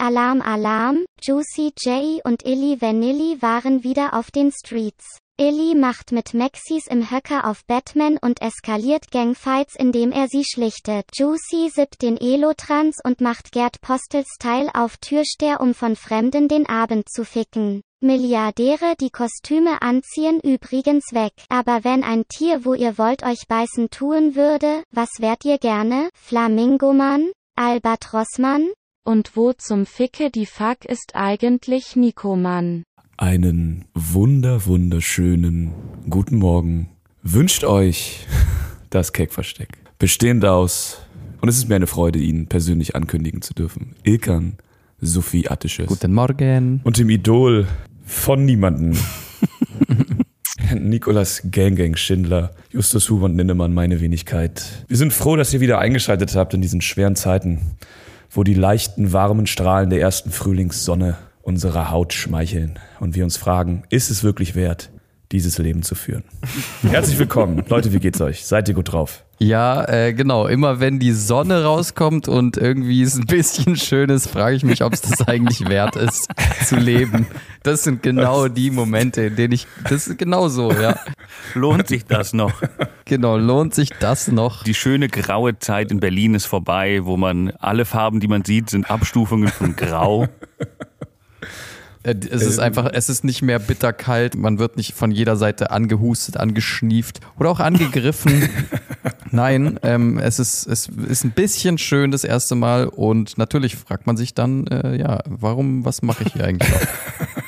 Alarm Alarm, Juicy J und Illy Vanilli waren wieder auf den Streets. Illy macht mit Maxis im Höcker auf Batman und eskaliert Gangfights indem er sie schlichtet. Juicy sippt den Elotrans und macht Gerd Postel-Style auf Türsteher um von Fremden den Abend zu ficken. Milliardäre die Kostüme anziehen übrigens weg. Aber wenn ein Tier wo ihr wollt euch beißen tun würde, was wärt ihr gerne? Flamingomann? Albatrossmann? Und wo zum Ficke die Fuck ist eigentlich Nikomann? Einen wunder wunderschönen guten Morgen wünscht euch das Keckversteck. Bestehend aus, und es ist mir eine Freude, ihn persönlich ankündigen zu dürfen, Ilkan Sophie Attisches. Guten Morgen. Und dem Idol von niemanden. Nikolas Gang Schindler, Justus Hubert Ninnemann, meine Wenigkeit. Wir sind froh, dass ihr wieder eingeschaltet habt in diesen schweren Zeiten, wo die leichten, warmen Strahlen der ersten Frühlingssonne unserer Haut schmeicheln und wir uns fragen, ist es wirklich wert, dieses Leben zu führen? Herzlich willkommen. Leute, wie geht's euch? Seid ihr gut drauf? Ja, äh, genau. Immer wenn die Sonne rauskommt und irgendwie es ein bisschen schön ist, frage ich mich, ob es das eigentlich wert ist, zu leben. Das sind genau die Momente, in denen ich. Das ist genau so, ja. Lohnt sich das noch? Genau, lohnt sich das noch? Die schöne graue Zeit in Berlin ist vorbei, wo man alle Farben, die man sieht, sind Abstufungen von Grau. Äh, es ist einfach, es ist nicht mehr bitterkalt, man wird nicht von jeder Seite angehustet, angeschnieft oder auch angegriffen. Nein, ähm, es, ist, es ist ein bisschen schön das erste Mal und natürlich fragt man sich dann, äh, ja, warum, was mache ich hier eigentlich auch?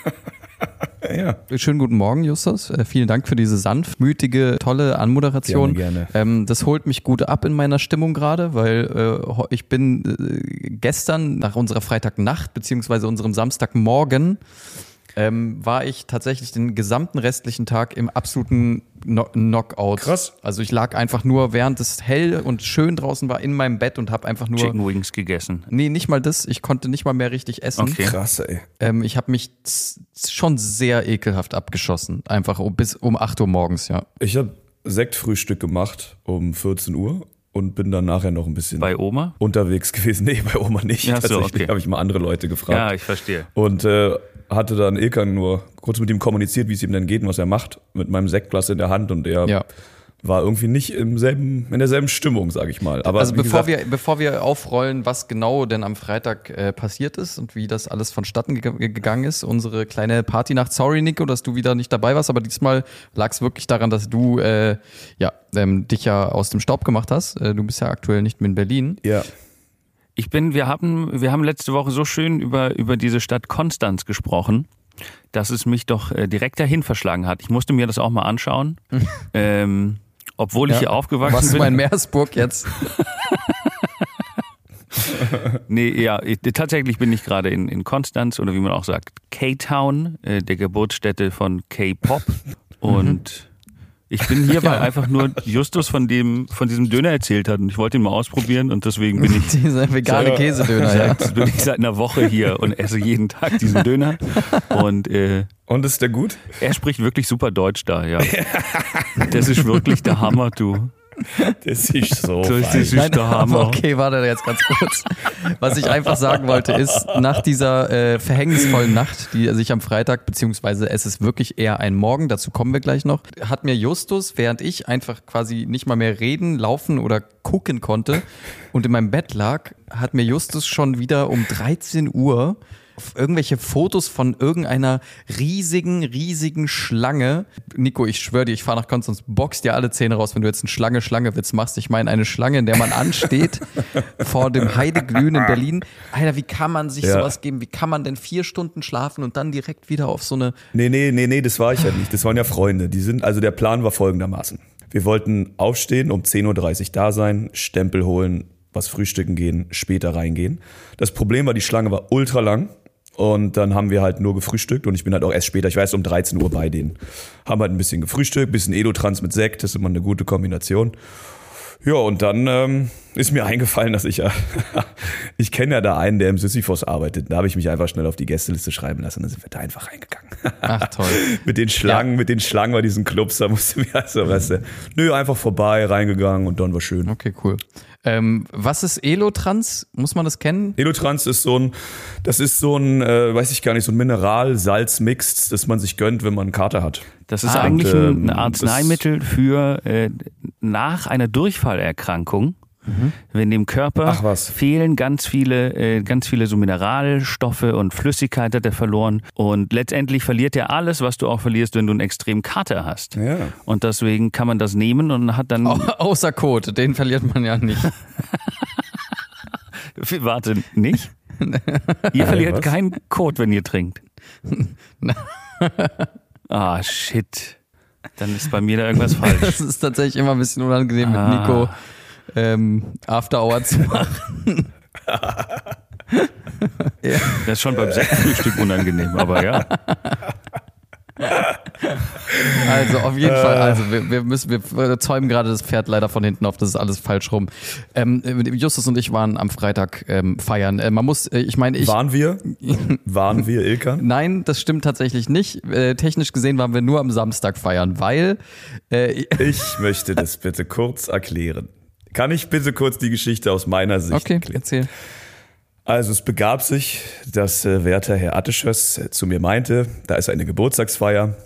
Ja. Schönen guten Morgen, Justus. Äh, vielen Dank für diese sanftmütige, tolle Anmoderation. Gerne, gerne. Ähm, das holt mich gut ab in meiner Stimmung gerade, weil äh, ich bin äh, gestern nach unserer Freitagnacht beziehungsweise unserem Samstagmorgen ähm, war ich tatsächlich den gesamten restlichen Tag im absoluten no Knockout. Krass. Also ich lag einfach nur, während es hell und schön draußen war, in meinem Bett und habe einfach nur Chicken Wings gegessen. Nee, nicht mal das. Ich konnte nicht mal mehr richtig essen. Okay. Krass, ey. Ähm, ich habe mich schon sehr ekelhaft abgeschossen. Einfach um, bis um 8 Uhr morgens, ja. Ich habe Sektfrühstück gemacht um 14 Uhr und bin dann nachher noch ein bisschen bei Oma unterwegs gewesen. Nee, bei Oma nicht. Ja, so, Tatsächlich okay. habe ich mal andere Leute gefragt. Ja, ich verstehe. Und äh, hatte dann Ilkan nur kurz mit ihm kommuniziert, wie es ihm denn geht und was er macht, mit meinem Sektglas in der Hand und er Ja. war irgendwie nicht im selben, in derselben Stimmung, sage ich mal. Aber also bevor gesagt, wir, bevor wir aufrollen, was genau denn am Freitag äh, passiert ist und wie das alles vonstatten ge gegangen ist, unsere kleine Partynacht. Sorry, Nico, dass du wieder nicht dabei warst, aber diesmal lag es wirklich daran, dass du äh, ja, ähm, dich ja aus dem Staub gemacht hast. Äh, du bist ja aktuell nicht mehr in Berlin. ja, Ich bin, wir haben, wir haben letzte Woche so schön über, über diese Stadt Konstanz gesprochen, dass es mich doch äh, direkt dahin verschlagen hat. Ich musste mir das auch mal anschauen. ähm, obwohl ich Ja. hier aufgewachsen bin. mal in Meersburg jetzt? Nee, ja, ich, tatsächlich bin ich gerade in, in Konstanz oder wie man auch sagt, K-Town, äh, der Geburtsstätte von K-Pop. Und ich bin hier, weil einfach nur Justus von dem, von diesem Döner erzählt hat und ich wollte ihn mal ausprobieren und deswegen bin ich, Dieser vegane Ja. Käsedöner, ja. seit, bin ich seit einer Woche hier und esse jeden Tag diesen Döner. Und äh, und ist der gut? er spricht wirklich super Deutsch da, ja. Das ist wirklich der Hammer, du. Das ist so. Das fein. ist Nein, der Hammer. okay, warte jetzt ganz kurz. Was ich einfach sagen wollte, ist, nach dieser äh, verhängnisvollen Nacht, die sich am Freitag, beziehungsweise es ist wirklich eher ein Morgen, dazu kommen wir gleich noch, hat mir Justus, während ich einfach quasi nicht mal mehr reden, laufen oder gucken konnte und in meinem Bett lag, hat mir Justus schon wieder um 13 Uhr irgendwelche Fotos von irgendeiner riesigen, riesigen Schlange. Nico, ich schwöre dir, ich fahre nach Konstanz, box dir alle Zähne raus, wenn du jetzt einen Schlange-Schlange-Witz machst. Ich meine eine Schlange, in der man ansteht vor dem Heideglühen in Berlin. Alter, wie kann man sich Ja. sowas geben? Wie kann man denn vier Stunden schlafen und dann direkt wieder auf so eine... Nee, nee, nee, nee, das war ich ja nicht. Das waren ja Freunde. Die sind, also der Plan war folgendermaßen. Wir wollten aufstehen, um 10.30 Uhr da sein, Stempel holen, was frühstücken gehen, später reingehen. Das Problem war, die Schlange war ultra lang. Und dann haben wir halt nur gefrühstückt und ich bin halt auch erst später, ich erst um 13 Uhr bei denen. Haben halt ein bisschen gefrühstückt, bisschen Edotrans mit Sekt, das ist immer eine gute Kombination. Ja, und dann ähm, ist mir eingefallen, dass ich ja, ich kenne ja da einen, der im Sisyphos arbeitet. Da habe ich mich einfach schnell auf die Gästeliste schreiben lassen und dann sind wir da einfach reingegangen. Ach toll. mit den Schlangen, mit den Schlangen bei diesen Clubs, da musste mir also, weißt du, nö, einfach vorbei, reingegangen und dann war schön. Okay, cool. Ähm, was ist Elotrans? Muss man das kennen? Elotrans ist so ein, das ist so ein, äh, weiß ich gar nicht, so ein Mineral-Salz-Mix, das man sich gönnt, wenn man einen Kater hat. Das ist Ah, eigentlich und, ein, ähm, ein Arzneimittel für äh, nach einer Durchfallerkrankung. Wenn dem Körper Ach was. fehlen ganz viele, äh, ganz viele so Mineralstoffe und Flüssigkeit hat er verloren. Und letztendlich verliert er alles, was du auch verlierst, wenn du einen extremen Kater hast. Ja. Und deswegen kann man das nehmen und hat dann. Au außer Code, den verliert man ja nicht. Warte, nicht? ihr verliert was? keinen Kot, wenn ihr trinkt. ah, shit. Dann ist bei mir da irgendwas falsch. Das ist tatsächlich immer ein bisschen unangenehm Ah. mit Nico ähm, After Hour zu machen. Das ist schon beim Sektfrühstück unangenehm, aber ja. Also auf jeden Fall, also wir, wir müssen, wir zäumen gerade das Pferd leider von hinten auf, das ist alles falsch rum. Ähm, Justus und ich waren am Freitag ähm, feiern. Äh, man muss, äh, ich meine, ich. Waren wir? Waren wir, Ilkan? Nein, das stimmt tatsächlich nicht. Äh, technisch gesehen waren wir nur am Samstag feiern, weil äh, Ich möchte das bitte kurz erklären. Kann ich bitte kurz die Geschichte aus meiner Sicht okay, erklären? erzähl. Also es begab sich, dass äh, werter Herr Atteschöss äh, zu mir meinte, da ist eine Geburtstagsfeier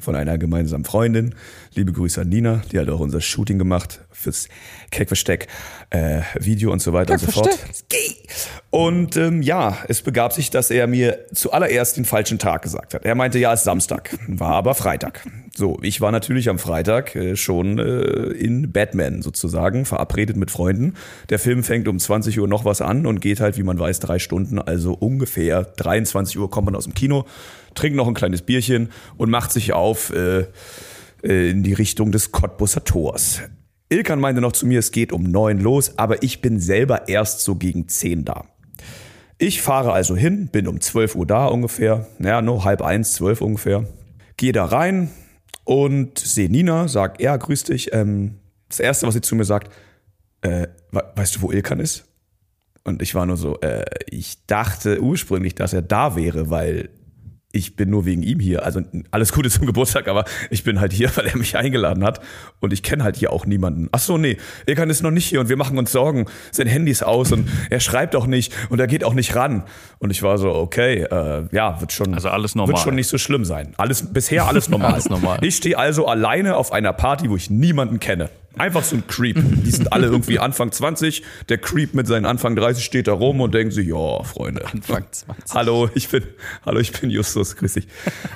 von einer gemeinsamen Freundin. Liebe Grüße an Nina, die hat auch unser Shooting gemacht fürs Keckversteck, äh, Video und so weiter und so fort. Und ähm, ja, es begab sich, dass er mir zuallererst den falschen Tag gesagt hat. Er meinte, ja, es ist Samstag, war aber Freitag. So, ich war natürlich am Freitag äh, schon äh, in Batman sozusagen, verabredet mit Freunden. Der Film fängt um 20 Uhr noch was an und geht halt, wie man weiß, drei Stunden. Also ungefähr 23 Uhr kommt man aus dem Kino, trinkt noch ein kleines Bierchen und macht sich auf äh, äh, in die Richtung des Cottbusser Tors. Ilkan meinte noch zu mir, es geht um neun los, aber ich bin selber erst so gegen zehn da. Ich fahre also hin, bin um 12 Uhr da ungefähr, naja, nur halb eins, zwölf ungefähr. Gehe da rein und sehe Nina, sag, ja, grüß dich. Ähm, das Erste, was sie zu mir sagt, äh, we weißt du, wo Ilkan ist? Und ich war nur so, äh, ich dachte ursprünglich, dass er da wäre, weil ich bin nur wegen ihm hier. Also alles Gute zum Geburtstag, aber ich bin halt hier, weil er mich eingeladen hat. Und ich kenne halt hier auch niemanden. Ach so, nee, Ilkan ist noch nicht hier und wir machen uns Sorgen. Sein Handy ist aus und er schreibt auch nicht und er geht auch nicht ran. Und ich war so, okay, äh, ja, wird schon, Also alles normal. wird schon nicht so schlimm sein. Alles, bisher alles normal. Alles normal. Ich stehe also alleine auf einer Party, wo ich niemanden kenne. Einfach so ein Creep. Die sind alle irgendwie Anfang 20. Der Creep mit seinen Anfang 30 steht da rum und denkt sich, ja, Freunde. Anfang 20. Hallo, ich bin, hallo, ich bin Justus, grüß dich.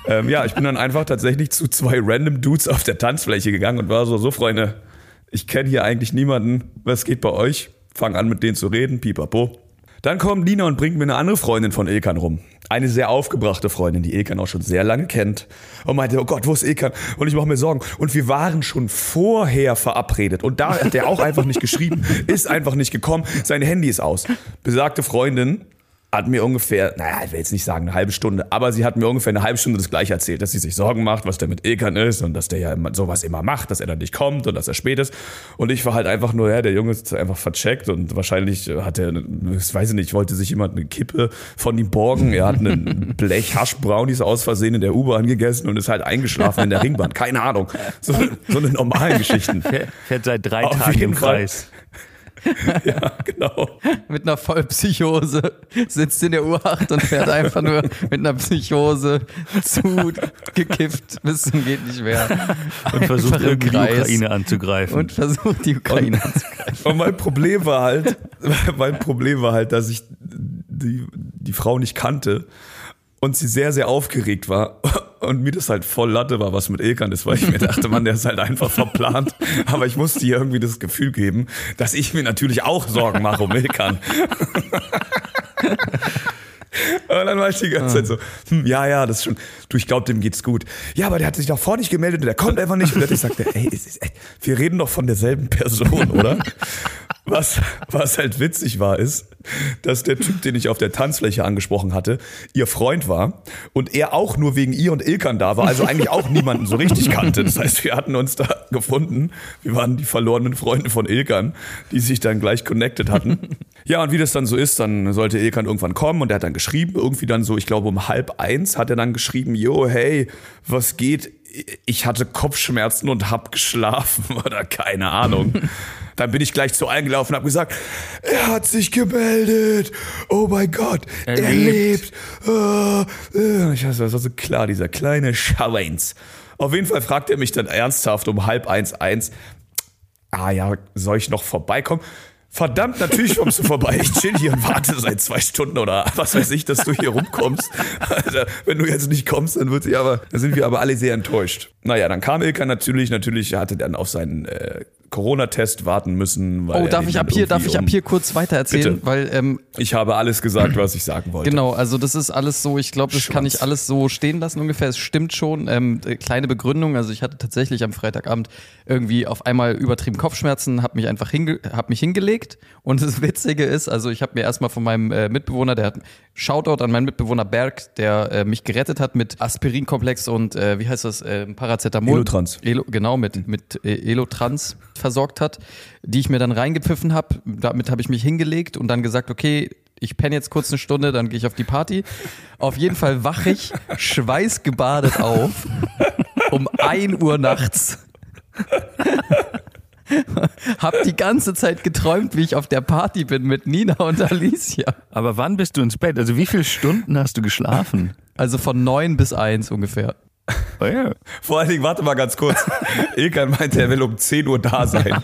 Ähm, ja, ich bin dann einfach tatsächlich zu zwei random Dudes auf der Tanzfläche gegangen und war so, so Freunde, ich kenne hier eigentlich niemanden. Was geht bei euch? Fang an mit denen zu reden, pipapo. Dann kommt Nina und bringt mir eine andere Freundin von Ilkan rum. Eine sehr aufgebrachte Freundin, die Ilkan auch schon sehr lange kennt. Und meinte, oh Gott, wo ist Ilkan? Und ich mache mir Sorgen. Und wir waren schon vorher verabredet. Und da hat er auch einfach nicht geschrieben, ist einfach nicht gekommen. Sein Handy ist aus. Besagte Freundin hat mir ungefähr, naja, ich will jetzt nicht sagen eine halbe Stunde, aber sie hat mir ungefähr eine halbe Stunde das gleiche erzählt, dass sie sich Sorgen macht, was der mit Ilkan ist und dass der ja immer, sowas immer macht, dass er dann nicht kommt und dass er spät ist. Und ich war halt einfach nur, ja, der Junge ist einfach vercheckt und wahrscheinlich hat er, ich weiß nicht, wollte sich jemand eine Kippe von ihm borgen. Er hat einen Blech Haschbrownies aus Versehen in der U-Bahn gegessen und ist halt eingeschlafen in der Ringbahn. Keine Ahnung. So, so eine normalen Geschichten. Fährt, seit drei Auf Tagen im Fall. Ja, genau. Mit einer Vollpsychose sitzt in der U8 und fährt einfach nur mit einer Psychose zu gekifft bis zum geht nicht mehr. Und versucht irgendwie die. Ukraine anzugreifen. Und versucht die Ukraine anzugreifen. Und mein Problem war halt, mein Problem war halt, dass ich die, die Frau nicht kannte und sie sehr, sehr aufgeregt war und mir das halt voll Latte war, was mit Ilkan ist, weil ich mir dachte, man, der ist halt einfach verplant. Aber ich musste ihr irgendwie das Gefühl geben, dass ich mir natürlich auch Sorgen mache um Ilkan. Und dann war ich die ganze Zeit so, hm, ja, ja, das ist schon, du, ich glaube, dem geht's gut. Ja, aber der hat sich doch vor nicht gemeldet und der kommt einfach nicht. Und ich sagte, ey, wir reden doch von derselben Person, oder? Was, was halt witzig war, ist, dass der Typ, den ich auf der Tanzfläche angesprochen hatte, ihr Freund war und er auch nur wegen ihr und Ilkan da war, also eigentlich auch niemanden so richtig kannte. Das heißt, wir hatten uns da gefunden. Wir waren die verlorenen Freunde von Ilkan, die sich dann gleich connected hatten. Ja, und wie das dann so ist, dann sollte Ilkan irgendwann kommen und er hat dann geschrieben, irgendwie dann so, ich glaube um halb eins hat er dann geschrieben, jo, hey, was geht? Ich hatte Kopfschmerzen und hab geschlafen oder keine Ahnung. Dann bin ich gleich zu allen gelaufen und habe gesagt, er hat sich gemeldet. Oh mein Gott, er, Er lebt. Ah, äh. Ich weiß, das war so klar, dieser kleine Schweins. Auf jeden Fall fragt er mich dann ernsthaft um halb eins eins, ah ja, soll ich noch vorbeikommen? Verdammt, natürlich kommst du vorbei. Ich chill hier und warte seit zwei Stunden oder was weiß ich, dass du hier rumkommst. Alter, wenn du jetzt nicht kommst, dann wird sie aber, dann sind wir aber alle sehr enttäuscht. Naja, dann kam Ilka natürlich, natürlich hatte dann auf seinen äh, Corona-Test warten müssen. Weil Oh, darf ich ab hier, darf ich ab hier kurz weiter erzählen? Bitte. Weil ähm, Ich habe alles gesagt, was ich sagen wollte. Genau, also das ist alles so, ich glaube, das kann Schwanz. ich alles so stehen lassen ungefähr. Es stimmt schon. Ähm, äh, kleine Begründung, also ich hatte tatsächlich am Freitagabend irgendwie auf einmal übertrieben Kopfschmerzen, habe mich einfach hinge hab mich hingelegt. Und das Witzige ist, also ich habe mir erstmal von meinem äh, Mitbewohner, der hat Shoutout an meinen Mitbewohner Berg, der äh, mich gerettet hat mit Aspirinkomplex und äh, wie heißt das, äh, Paracetamol. Elotrans. Elo, genau, mit, mit äh, Elotrans versorgt hat, die ich mir dann reingepfiffen habe. Damit habe ich mich hingelegt und dann gesagt, okay, ich penne jetzt kurz eine Stunde, dann gehe ich auf die Party. Auf jeden Fall wache ich schweißgebadet auf um 1 Uhr nachts. hab die ganze Zeit geträumt, wie ich auf der Party bin mit Nina und Alicia. Aber wann bist du ins Bett? Also wie viele Stunden hast du geschlafen? Also von 9 bis 1 ungefähr. Oh ja. Vor allen Dingen, warte mal ganz kurz. Ilkan meinte, er will um 10 Uhr da sein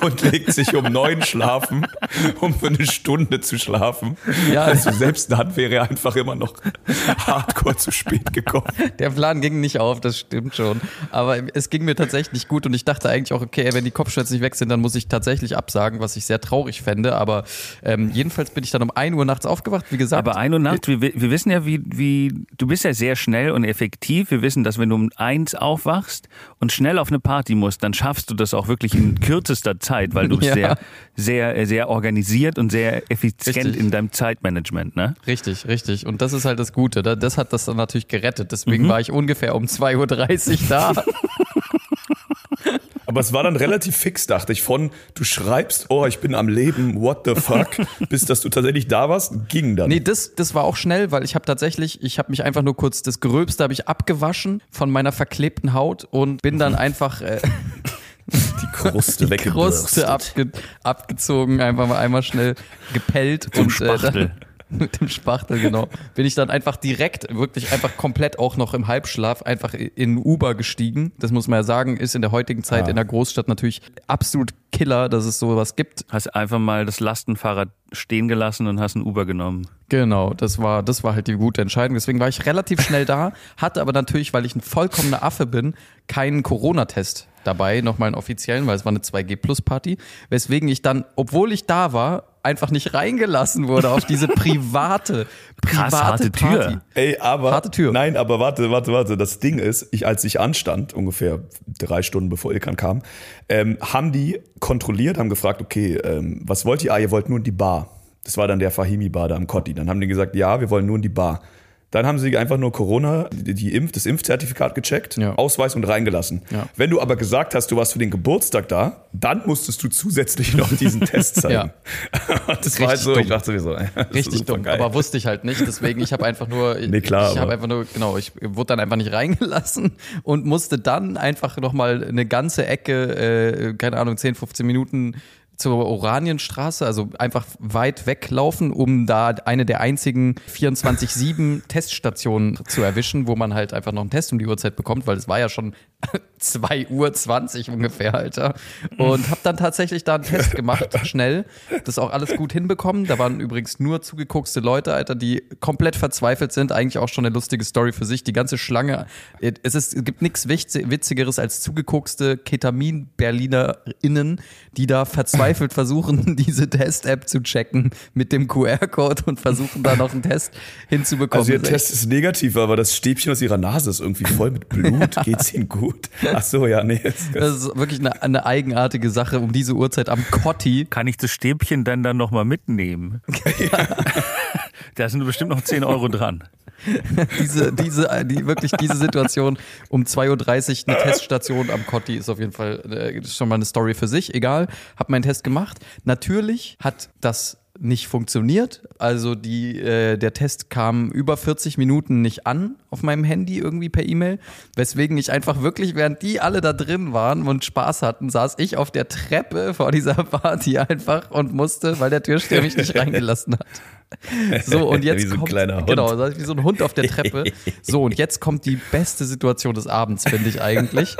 und legt sich um 9 schlafen, um für eine Stunde zu schlafen. Ja. Also selbst dann wäre er einfach immer noch hardcore zu spät gekommen. Der Plan ging nicht auf, das stimmt schon. Aber es ging mir tatsächlich nicht gut und ich dachte eigentlich auch, okay, wenn die Kopfschmerzen nicht weg sind, dann muss ich tatsächlich absagen, was ich sehr traurig fände. Aber ähm, jedenfalls bin ich dann um 1 Uhr nachts aufgewacht, wie gesagt. Aber ein und Nacht, wir, wir wissen ja, wie, wie, du bist ja sehr schnell und effektiv. Wir wissen, dass wenn du um eins aufwachst und schnell auf eine Party musst, dann schaffst du das auch wirklich in kürzester Zeit, weil du bist Ja. sehr, sehr, sehr organisiert und sehr effizient Richtig. in deinem Zeitmanagement, ne? Richtig, richtig. Und das ist halt das Gute. Da- Das hat das dann natürlich gerettet. Deswegen war ich ungefähr um 2.30 Uhr da. Aber es war dann relativ fix, dachte ich, von du schreibst, oh, ich bin am Leben, what the fuck, bis dass du tatsächlich da warst, ging dann. Nee, das, das war auch schnell, weil ich habe tatsächlich, ich habe mich einfach nur kurz, das Gröbste habe ich abgewaschen von meiner verklebten Haut und bin dann einfach äh, die Kruste die. Kruste abge, abgezogen, einfach mal einmal schnell gepellt. Zum und, Äh, dann, mit dem Spachtel, genau. Bin ich dann einfach direkt, wirklich einfach komplett auch noch im Halbschlaf einfach in Uber gestiegen. Das muss man ja sagen, ist in der heutigen Zeit Ah. in der Großstadt natürlich absolut Killer, dass es sowas gibt. Hast einfach mal das Lastenfahrrad stehen gelassen und hast ein Uber genommen. Genau, das war, das war halt die gute Entscheidung. Deswegen war ich relativ schnell da, hatte aber natürlich, weil ich ein vollkommener Affe bin, keinen Corona-Test dabei, nochmal einen offiziellen, weil es war eine 2G-Plus-Party, weswegen ich dann, obwohl ich da war, einfach nicht reingelassen wurde auf diese private, Krass, private harte Tür. Party. Ey, aber. Harte Tür. Nein, aber warte, warte, warte. Das Ding ist, ich, als ich anstand, ungefähr drei Stunden bevor Ilkan kam, ähm, haben die kontrolliert, haben gefragt, okay, ähm, was wollt ihr? Ah, ihr wollt nur in die Bar. Das war dann der Fahimi-Bar da am Kotti. Dann haben die gesagt, ja, wir wollen nur in die Bar. Dann haben sie einfach nur Corona, die, die Impf, das Impfzertifikat gecheckt, Ja. Ausweis und reingelassen. Ja. Wenn du aber gesagt hast, du warst für den Geburtstag da, dann musstest du zusätzlich noch diesen Test zeigen. Ja. das war halt so, ich dumm. dachte mir so, das ist Richtig dumm, geil. aber wusste ich halt nicht. Deswegen, ich habe einfach nur, Nee, klar, ich habe einfach nur, genau, ich wurde dann einfach nicht reingelassen und musste dann einfach nochmal eine ganze Ecke, äh, keine Ahnung, 10, 15 Minuten zur Oranienstraße, also einfach weit weglaufen, um da eine der einzigen 24-7 Teststationen zu erwischen, wo man halt einfach noch einen Test um die Uhrzeit bekommt, weil es war ja schon 2 Uhr 20 ungefähr, Alter. Und habe dann tatsächlich da einen Test gemacht, schnell. Das auch alles gut hinbekommen. Da waren übrigens nur zugeguckste Leute, Alter, die komplett verzweifelt sind. Eigentlich auch schon eine lustige Story für sich. Die ganze Schlange. Es, ist, es gibt nichts Witzigeres als zugeguckste Ketamin-BerlinerInnen, die da verzweifelt versuchen, diese Test-App zu checken mit dem QR-Code und versuchen da noch einen Test hinzubekommen. Also ihr Test ist negativ, aber das Stäbchen aus ihrer Nase ist irgendwie voll mit Blut. Geht's ihnen gut? Ach so, ja, nee. Das ist wirklich eine, eine eigenartige Sache um diese Uhrzeit am Kotti. Kann ich das Stäbchen dann dann nochmal mitnehmen? da sind bestimmt noch 10 Euro dran. Diese, diese, die, wirklich diese Situation um 2.30 Uhr, eine Teststation am Kotti ist auf jeden Fall äh, schon mal eine Story für sich. Egal, hab meinen Test gemacht. Natürlich hat das nicht funktioniert. Also die, äh, der Test kam über 40 Minuten nicht an auf meinem Handy irgendwie per E-Mail, weswegen ich einfach wirklich, während die alle da drin waren und Spaß hatten, saß ich auf der Treppe vor dieser Party einfach und musste, weil der Türsteher mich nicht reingelassen hat. So, und jetzt Wie so ein kommt, kleiner Hund. genau, wie so ein Hund auf der Treppe. So, und jetzt kommt die beste Situation des Abends, finde ich eigentlich.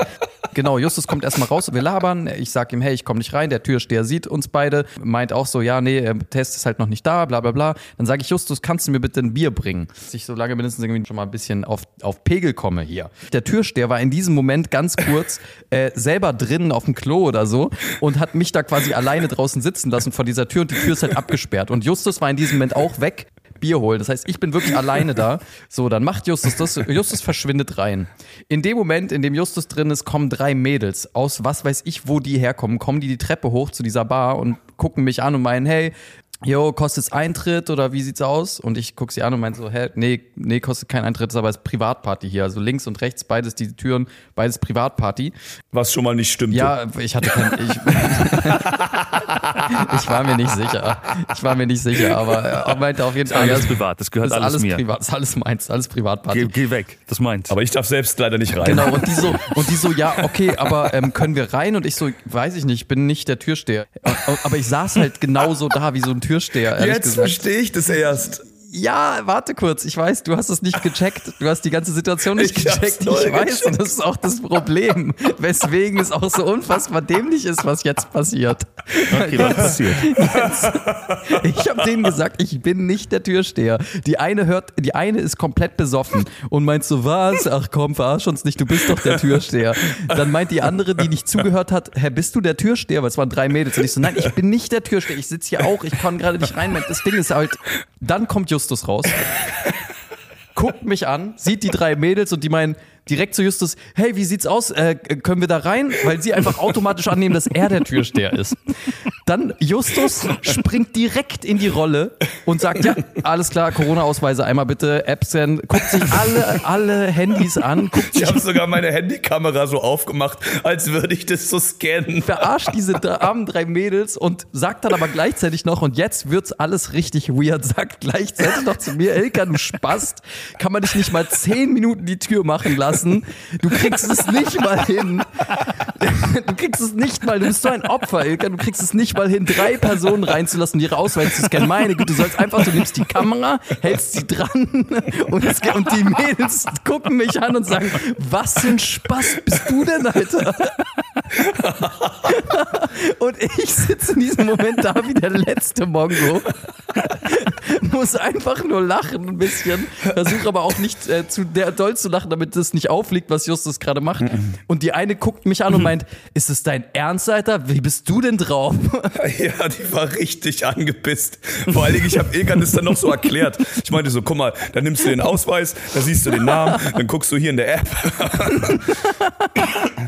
Genau, Justus kommt erstmal raus, wir labern. Ich sag ihm, hey, ich komme nicht rein. Der Türsteher sieht uns beide, meint auch so, ja, nee, Test ist halt noch nicht da, bla bla bla. Dann sage ich, Justus, kannst du mir bitte ein Bier bringen? Dass ich so lange mindestens irgendwie schon mal ein bisschen auf, auf Pegel komme hier. Der Türsteher war in diesem Moment ganz kurz äh, selber drinnen auf dem Klo oder so und hat mich da quasi alleine draußen sitzen lassen vor dieser Tür und die Tür ist halt abgesperrt. Und Justus war in diesem Moment auch weg. Bier holen. Das heißt, ich bin wirklich alleine da. So, dann macht Justus das. Justus verschwindet rein. In dem Moment, in dem Justus drin ist, kommen drei Mädels aus was weiß ich, wo die herkommen, kommen die die Treppe hoch zu dieser Bar und gucken mich an und meinen, hey, Jo, kostet's Eintritt oder wie sieht's aus? Und ich guck sie an und meine so, hä, nee, nee, kostet kein Eintritt, ist aber es ist Privatparty hier. Also links und rechts beides die Türen, beides Privatparty. Was schon mal nicht stimmt. Ja, ich hatte kein, ich, ich war mir nicht sicher. Ich war mir nicht sicher, aber er meinte auf jeden Das ist Fall, alles ja, privat, das gehört das ist alles alles mir. privat, das ist alles meins, alles Privatparty. Geh, geh weg, das meint. Aber ich darf selbst leider nicht rein. Genau, und die so, und die so, ja, okay, aber ähm, können wir rein? Und ich so, weiß ich nicht, ich bin nicht der Türsteher. Aber ich saß halt genauso da wie so ein Türsteher, ehrlich Jetzt verstehe ich das erst. Ja, warte kurz. Ich weiß, du hast es nicht gecheckt. Du hast die ganze Situation nicht Ich gecheckt. Ich weiß, gecheckt. und das ist auch das Problem, weswegen es auch so unfassbar dämlich ist, was jetzt passiert. Okay, was passiert? Ich habe denen gesagt, ich bin nicht der Türsteher. Die eine hört, die eine ist komplett besoffen und meint so, was? Ach komm, verarsch uns nicht, du bist doch der Türsteher. Dann meint die andere, die nicht zugehört hat, Herr, bist du der Türsteher? Weil es waren drei Mädels. Und ich so, nein, ich bin nicht der Türsteher, ich sitze hier auch, ich kann gerade nicht rein. Das Ding ist halt, dann kommt Justus raus, guckt mich an, sieht die drei Mädels und die meinen, direkt zu Justus, hey, wie sieht's aus? Äh, können wir da rein? Weil sie einfach automatisch annehmen, dass er der Türsteher ist. Dann Justus springt direkt in die Rolle und sagt, ja, alles klar, Corona-Ausweise einmal bitte, Absent, guckt sich alle, alle Handys an, guckt Ich habe sogar meine Handykamera so aufgemacht, als würde ich das so scannen. verarscht diese armen drei Mädels und sagt dann aber gleichzeitig noch, und jetzt wird's alles richtig weird, sagt gleichzeitig noch zu mir, Ilka, du Spast, kann man dich nicht mal zehn Minuten die Tür machen lassen? Du kriegst es nicht mal hin. Du kriegst es nicht mal, du bist so ein Opfer, Ilka, du kriegst es nicht mal hin, drei Personen reinzulassen, ihre Ausweise zu scannen. Meine Güte, du sollst einfach, du nimmst die Kamera, hältst sie dran und, und die Mädels gucken mich an und sagen, was für ein Spaß bist du denn, Alter? Und ich sitze in diesem Moment da wie der letzte Mongo. Muss einfach nur lachen ein bisschen. Versuche aber auch nicht äh, zu der doll zu lachen, damit das nicht aufliegt, was Justus gerade macht. Und die eine guckt mich an und meint, ist es dein Ernst, Alter? Wie bist du denn drauf? Ja, die war richtig angepisst. Vor allen Dingen, ich habe Ilkan das dann noch so erklärt. Ich meinte so, guck mal, dann nimmst du den Ausweis, da siehst du den Namen, dann guckst du hier in der App.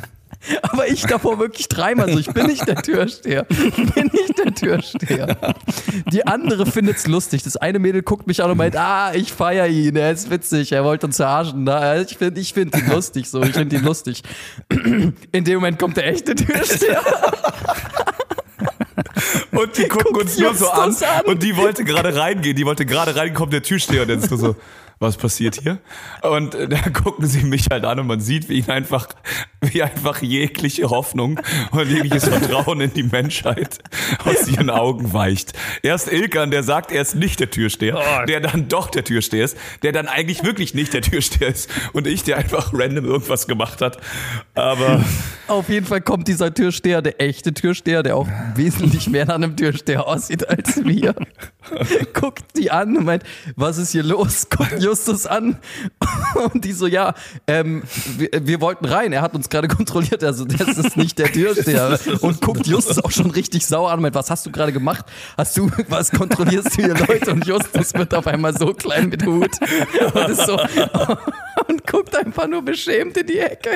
Aber ich davor wirklich dreimal so, ich bin nicht der Türsteher. Ich bin nicht der Türsteher. Die andere findet's lustig. Das eine Mädel guckt mich an und meint, ah, ich feier ihn, er ist witzig, er wollte uns verarschen. Na, Ich finde ich find ihn lustig so, ich finde ihn lustig. In dem Moment kommt der echte Türsteher. Und die gucken Guckt uns nur so an. An. Und die wollte gerade reingehen. Die wollte gerade rein, kommt der Türsteher und dann ist nur so, was passiert hier? Und äh, da gucken sie mich halt an und man sieht, wie ihn einfach, wie einfach jegliche Hoffnung und jegliches Vertrauen in die Menschheit aus ihren Augen weicht. Erst Ilkan, der sagt, er ist nicht der Türsteher, der dann doch der Türsteher ist, der dann eigentlich wirklich nicht der Türsteher ist und ich, der einfach random irgendwas gemacht hat. Aber Auf jeden Fall kommt dieser Türsteher, der echte Türsteher, der auch wesentlich mehr nach einem Türsteher aussieht als wir. Guckt die an und meint, was ist hier los? Guckt Justus an und die so, ja, ähm, wir, wir wollten rein. Er hat uns gerade kontrolliert, also das ist nicht der Türsteher. Und guckt Justus auch schon richtig sauer an und meint, was hast du gerade gemacht? Hast du, was kontrollierst du hier Leute? Und Justus wird auf einmal so klein mit Hut und ist so und guckt einfach nur beschämt in die Ecke.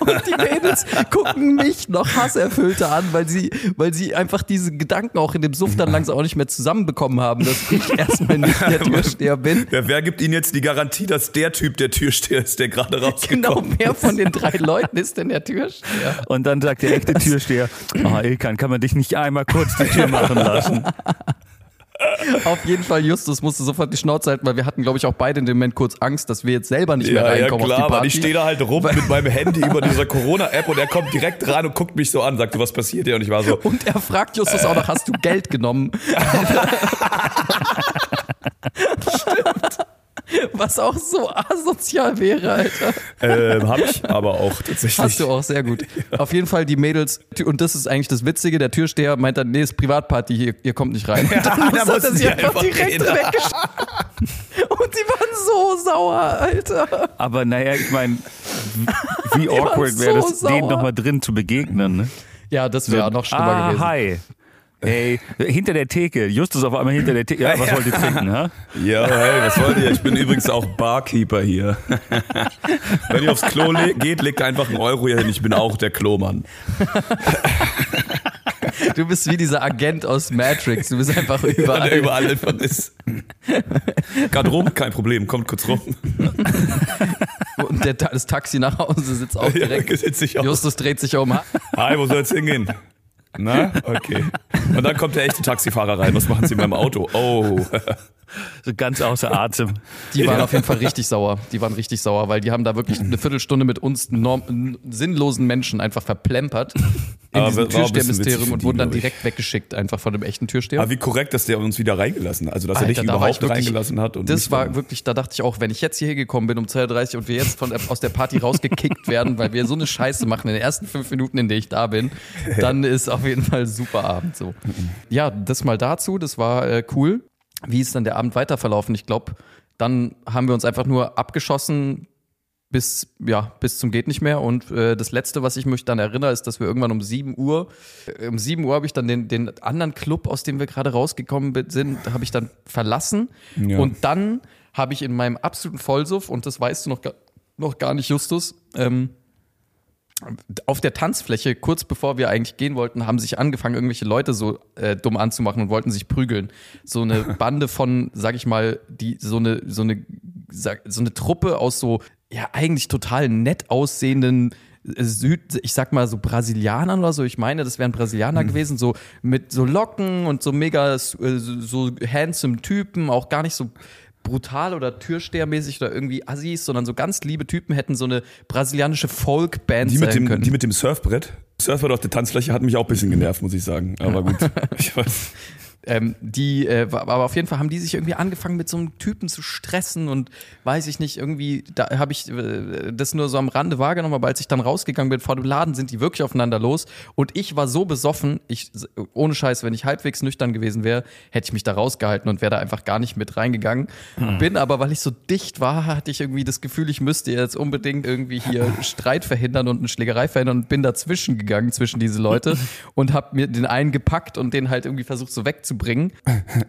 Und die Mädels gucken mich noch hasserfüllter an, weil sie, weil sie einfach diese Gedanken auch in dem Suff dann langsam auch nicht mehr zusammenbekommen haben, dass ich erstmal nicht der Türsteher bin. ja, wer gibt Ihnen jetzt die Garantie, dass der Typ der Türsteher ist, der gerade rausgekommen Genau, wer von den drei Leuten ist denn der Türsteher? Und dann sagt der echte Türsteher, oh Ilkan, kann man dich nicht einmal kurz die Tür machen lassen? Auf jeden Fall, Justus musste sofort die Schnauze halten, weil wir hatten, glaube ich, auch beide in dem Moment kurz Angst, dass wir jetzt selber nicht mehr Ja, ja reinkommen klar, auf die Mann. Party. Ich stehe da halt rum mit meinem Handy über dieser Corona-App und er kommt direkt rein und guckt mich so an, sagt, was passiert hier? Und ich war so, und er fragt Justus auch noch, hast du Geld genommen? Stimmt. Was auch so asozial wäre, Alter. ähm, hab ich aber auch tatsächlich. Hast du auch, sehr gut. Auf jeden Fall die Mädels, und das ist eigentlich das Witzige, der Türsteher meint dann, nee, ist Privatparty, hier, ihr kommt nicht rein. Und dann da muss er sie die einfach einfach direkt gehen. weggeschickt. Und die waren so sauer, Alter. Aber naja, ich meine, wie awkward wäre so das, denen sauer. nochmal drin zu begegnen, ne? Ja, das wäre noch schlimmer ah, gewesen. hi. Hey, hinter der Theke. Justus auf einmal hinter der Theke. Ja, was wollt ihr trinken, ha? Ja, hey, was wollt ihr? Ich bin übrigens auch Barkeeper hier. Wenn ihr aufs Klo le geht, legt einfach einen Euro hier hin. Ich bin auch der Klomann. Du bist wie dieser Agent aus Matrix. Du bist einfach überall. der überall einfach ist. Gerade rum, kein Problem, kommt kurz rum. Und der, das Taxi nach Hause sitzt auch Ja, direkt. sitzt sich auch. Justus dreht sich um. Hi, wo soll's hingehen? Na, okay. Und dann kommt der echte Taxifahrer rein. Was machen Sie in meinem Auto? Oh. So ganz außer Atem. Die waren Ja. auf jeden Fall richtig sauer. Die waren richtig sauer, weil die haben da wirklich eine Viertelstunde mit uns norm sinnlosen Menschen einfach verplempert in Aber diesem Türstehermysterium und wurden dann direkt weggeschickt einfach von dem echten Türsteher. Aber wie korrekt, dass der uns wieder reingelassen hat. Also, dass er dich Alter, da überhaupt wirklich- reingelassen hat. Und das war dann- wirklich, da dachte ich auch, wenn ich jetzt hier gekommen bin um 2.30 Uhr und wir jetzt von, aus der Party rausgekickt werden, weil wir so eine Scheiße machen in den ersten fünf Minuten, in denen ich da bin, dann ist auf jeden Fall super Abend so. Ja, das mal dazu, das war äh, cool. Wie ist dann der Abend weiter verlaufen? Ich glaube, dann haben wir uns einfach nur abgeschossen bis, ja, bis zum geht nicht mehr. Und äh, das Letzte, was ich mich dann erinnere, ist, dass wir irgendwann um 7 Uhr, äh, um 7 Uhr habe ich dann den, den anderen Club, aus dem wir gerade rausgekommen sind, habe ich dann verlassen. Ja. Und dann habe ich in meinem absoluten Vollsuff, und das weißt du noch, gar- noch gar nicht, Justus, ähm, auf der Tanzfläche, kurz bevor wir eigentlich gehen wollten, haben sich angefangen, irgendwelche Leute so äh, dumm anzumachen und wollten sich prügeln. So eine Bande von, sag ich mal, die so eine, so eine, so eine Truppe aus so, ja, eigentlich total nett aussehenden äh, Süd, ich sag mal so Brasilianern oder so, ich meine, das wären Brasilianer gewesen, so mit so Locken und so mega äh, so so handsome Typen, auch gar nicht so brutal oder Türstehermäßig oder irgendwie Assis, sondern so ganz liebe Typen hätten so eine brasilianische Folkband die mit, sein dem, können. die mit dem Surfbrett. Surfbrett auf der Tanzfläche hat mich auch ein bisschen genervt, muss ich sagen. Aber gut. Ich weiß. Ähm, die, äh, aber auf jeden Fall haben die sich irgendwie angefangen mit so einem Typen zu stressen und weiß ich nicht, irgendwie, da habe ich äh, das nur so am Rande wahrgenommen, aber als ich dann rausgegangen bin vor dem Laden, sind die wirklich aufeinander los und ich war so besoffen, ich, ohne Scheiß, wenn ich halbwegs nüchtern gewesen wäre, hätte ich mich da rausgehalten und wäre da einfach gar nicht mit reingegangen. Bin aber, weil ich so dicht war, hatte ich irgendwie das Gefühl, ich müsste jetzt unbedingt irgendwie hier Streit verhindern und eine Schlägerei verhindern und bin dazwischen gegangen, zwischen diese Leute und habe mir den einen gepackt und den halt irgendwie versucht so wegzubringen.